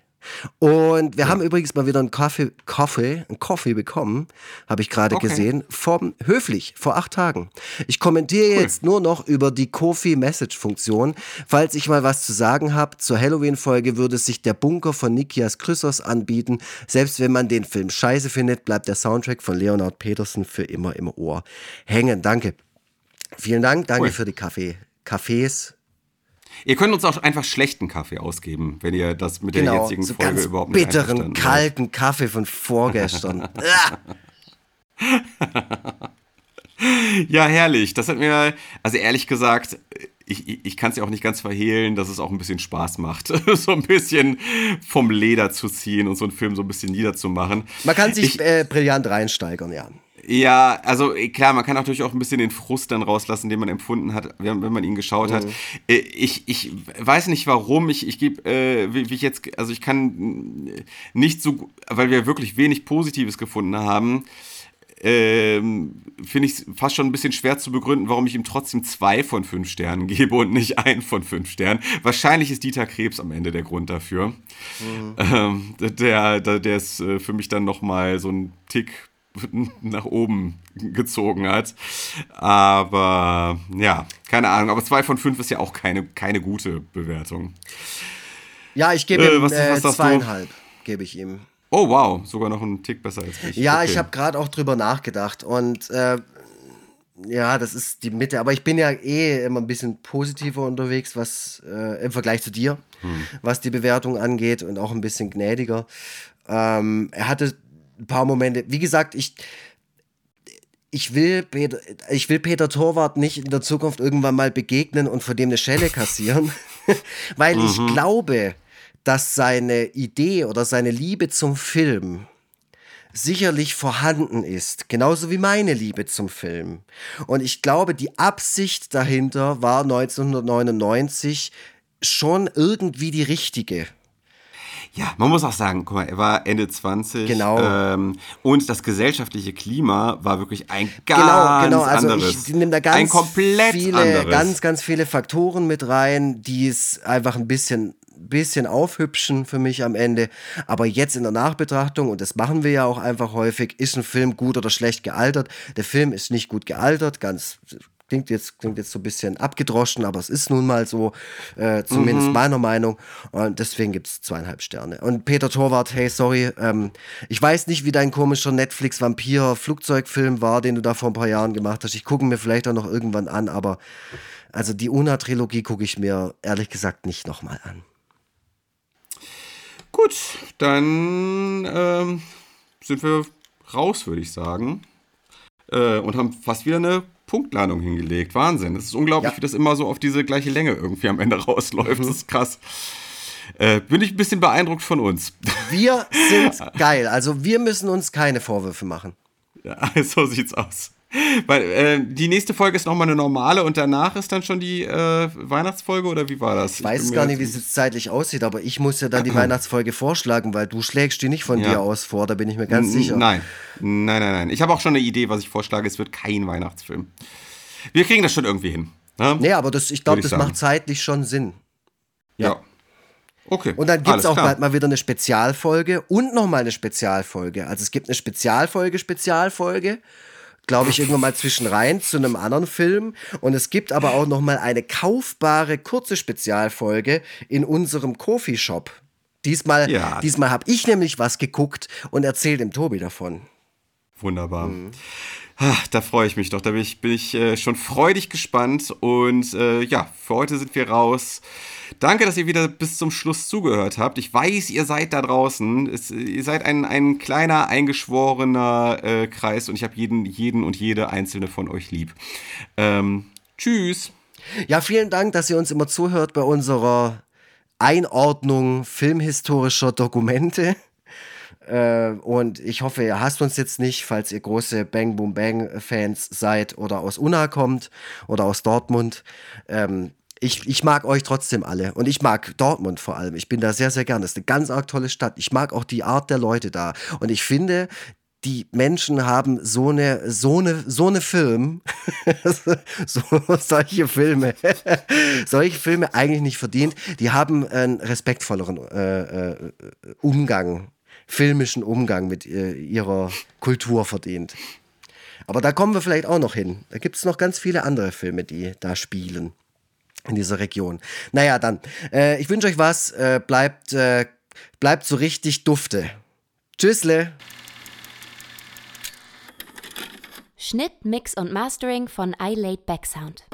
Und wir haben übrigens mal wieder einen Kaffee, Kaffee, einen Coffee bekommen, habe ich gerade Okay. gesehen, vom Höflich, vor acht Tagen. Ich kommentiere jetzt nur noch über die Coffee-Message-Funktion. Falls ich mal was zu sagen habe, zur Halloween-Folge würde sich der Bunker von Nikias Chrysos anbieten. Selbst wenn man den Film scheiße findet, bleibt der Soundtrack von Leonard Peterson für immer im Ohr hängen. Danke. Vielen Dank, danke Cool. für die Kaffee. Kaffees. Ihr könnt uns auch einfach schlechten Kaffee ausgeben, wenn ihr das mit der Genau, jetzigen so Folge ganz überhaupt nicht bitteren, kalten Kaffee von vorgestern. [LAUGHS] Ah! Ja, herrlich. Das hat mir, also ehrlich gesagt, ich, ich, ich kann es ja auch nicht ganz verhehlen, dass es auch ein bisschen Spaß macht, [LAUGHS] so ein bisschen vom Leder zu ziehen und so einen Film so ein bisschen niederzumachen. Man kann sich Ich- äh, brillant reinsteigern, ja. Ja, also äh, klar, man kann natürlich auch ein bisschen den Frust dann rauslassen, den man empfunden hat, wenn, man ihn geschaut hat. Äh, Ich, ich weiß nicht warum, ich, ich gebe, äh, wie, wie ich jetzt, also ich kann äh, nicht so, weil wir wirklich wenig Positives gefunden haben, ähm, finde ich es fast schon ein bisschen schwer zu begründen, warum ich ihm trotzdem zwei von fünf Sternen [LAUGHS] gebe und nicht ein von fünf Sternen. Wahrscheinlich ist Dieter Krebs am Ende der Grund dafür. Ähm, der, der, der ist für mich dann nochmal so ein Tick [LAUGHS] nach oben gezogen hat. Aber ja, keine Ahnung. Aber zwei von fünf ist ja auch keine, keine gute Bewertung. Ja, ich gebe Äh, ihm was- äh, was du? zweieinhalb, gebe ich ihm. Oh wow, sogar noch ein Tick besser als ich. Ja, Okay. ich habe gerade auch drüber nachgedacht und äh, ja, das ist die Mitte. Aber ich bin ja eh immer ein bisschen positiver unterwegs, was äh, im Vergleich zu dir, was die Bewertung angeht und auch ein bisschen gnädiger. Ähm, er hatte ein paar Momente. Wie gesagt, ich ich will, Peter, ich will Peter Torwart nicht in der Zukunft irgendwann mal begegnen und von dem eine Schelle kassieren, [LAUGHS] weil ich glaube, dass seine Idee oder seine Liebe zum Film sicherlich vorhanden ist, genauso wie meine Liebe zum Film. Und ich glaube, die Absicht dahinter war 1999 schon irgendwie die richtige. Ja, man muss auch sagen, guck mal, er war Ende 20. Genau. Ähm, und das gesellschaftliche Klima war wirklich ein ganz genau, genau. Also anderes. ich nehme da ganz viele, anderes. ganz, ganz viele Faktoren mit rein, die es einfach ein bisschen, bisschen aufhübschen für mich am Ende. Aber jetzt in der Nachbetrachtung, und das machen wir ja auch einfach häufig, ist ein Film gut oder schlecht gealtert. Der Film ist nicht gut gealtert, ganz klingt jetzt, klingt jetzt so ein bisschen abgedroschen, aber es ist nun mal so, äh, zumindest meiner Meinung. Und deswegen gibt es zweieinhalb Sterne. Und Peter Torwart, hey, sorry, ähm, ich weiß nicht, wie dein komischer Netflix-Vampir-Flugzeugfilm war, den du da vor ein paar Jahren gemacht hast. Ich gucke mir vielleicht auch noch irgendwann an, aber also die Una-Trilogie gucke ich mir ehrlich gesagt nicht nochmal an. Gut, dann ähm, sind wir raus, würde ich sagen. Äh, und haben fast wieder eine Punktlandung hingelegt. Wahnsinn. Es ist unglaublich, Ja. wie das immer so auf diese gleiche Länge irgendwie am Ende [LAUGHS] rausläuft. Das ist krass. Äh, bin ich ein bisschen beeindruckt von uns. [LAUGHS] Wir sind geil. Also wir müssen uns keine Vorwürfe machen. Ja, [LAUGHS] so sieht's aus. Weil äh, die nächste Folge ist nochmal eine normale und danach ist dann schon die äh, Weihnachtsfolge oder wie war das? Ich weiß gar nicht, wie es jetzt zeitlich aussieht, aber ich muss ja dann die Weihnachtsfolge vorschlagen, weil du schlägst die nicht von Ja. dir aus vor, da bin ich mir ganz sicher. Nein, nein, nein, nein. Ich habe auch schon eine Idee, was ich vorschlage. Es wird kein Weihnachtsfilm. Wir kriegen das schon irgendwie hin. Ne? Nee, aber das, ich glaube, das sagen. macht zeitlich schon Sinn. Ja. Okay. Und dann gibt es auch klar. bald mal wieder eine Spezialfolge und nochmal eine Spezialfolge. Also es gibt eine Spezialfolge, Spezialfolge, glaube ich, irgendwann mal zwischen rein zu einem anderen Film. Und es gibt aber auch nochmal eine kaufbare, kurze Spezialfolge in unserem Kofi-Shop. Diesmal, Ja. diesmal habe ich nämlich was geguckt und erzähle dem Tobi davon. Wunderbar. Mhm. Ah, Da freue ich mich doch. Da bin ich, bin ich äh, schon freudig gespannt. Und äh, ja, für heute sind wir raus. Danke, dass ihr wieder bis zum Schluss zugehört habt. Ich weiß, ihr seid da draußen. Es, ihr seid ein, ein kleiner, eingeschworener äh, Kreis und ich habe jeden, jeden und jede einzelne von euch lieb. Ähm, tschüss. Ja, vielen Dank, dass ihr uns immer zuhört bei unserer Einordnung filmhistorischer Dokumente. [LAUGHS] Äh, und ich hoffe, ihr hasst uns jetzt nicht, falls ihr große Bang Boom Bang Fans seid oder aus Unna kommt oder aus Dortmund. Ähm, ich, ich mag euch trotzdem alle und ich mag Dortmund vor allem. Ich bin da sehr, sehr gern. Das ist eine ganz arg tolle Stadt. Ich mag auch die Art der Leute da. Und ich finde, die Menschen haben so eine, so eine, so eine Film, [LAUGHS] so, solche Filme, [LAUGHS] solche Filme eigentlich nicht verdient. Die haben einen respektvolleren äh, äh, Umgang, filmischen Umgang mit äh, ihrer Kultur verdient. Aber da kommen wir vielleicht auch noch hin. Da gibt es noch ganz viele andere Filme, die da spielen in dieser Region. Naja, dann. Äh, ich wünsche euch was. Äh, bleibt, äh, bleibt so richtig dufte. Tschüssle. Schnitt, Mix und Mastering von iLaid Backsound.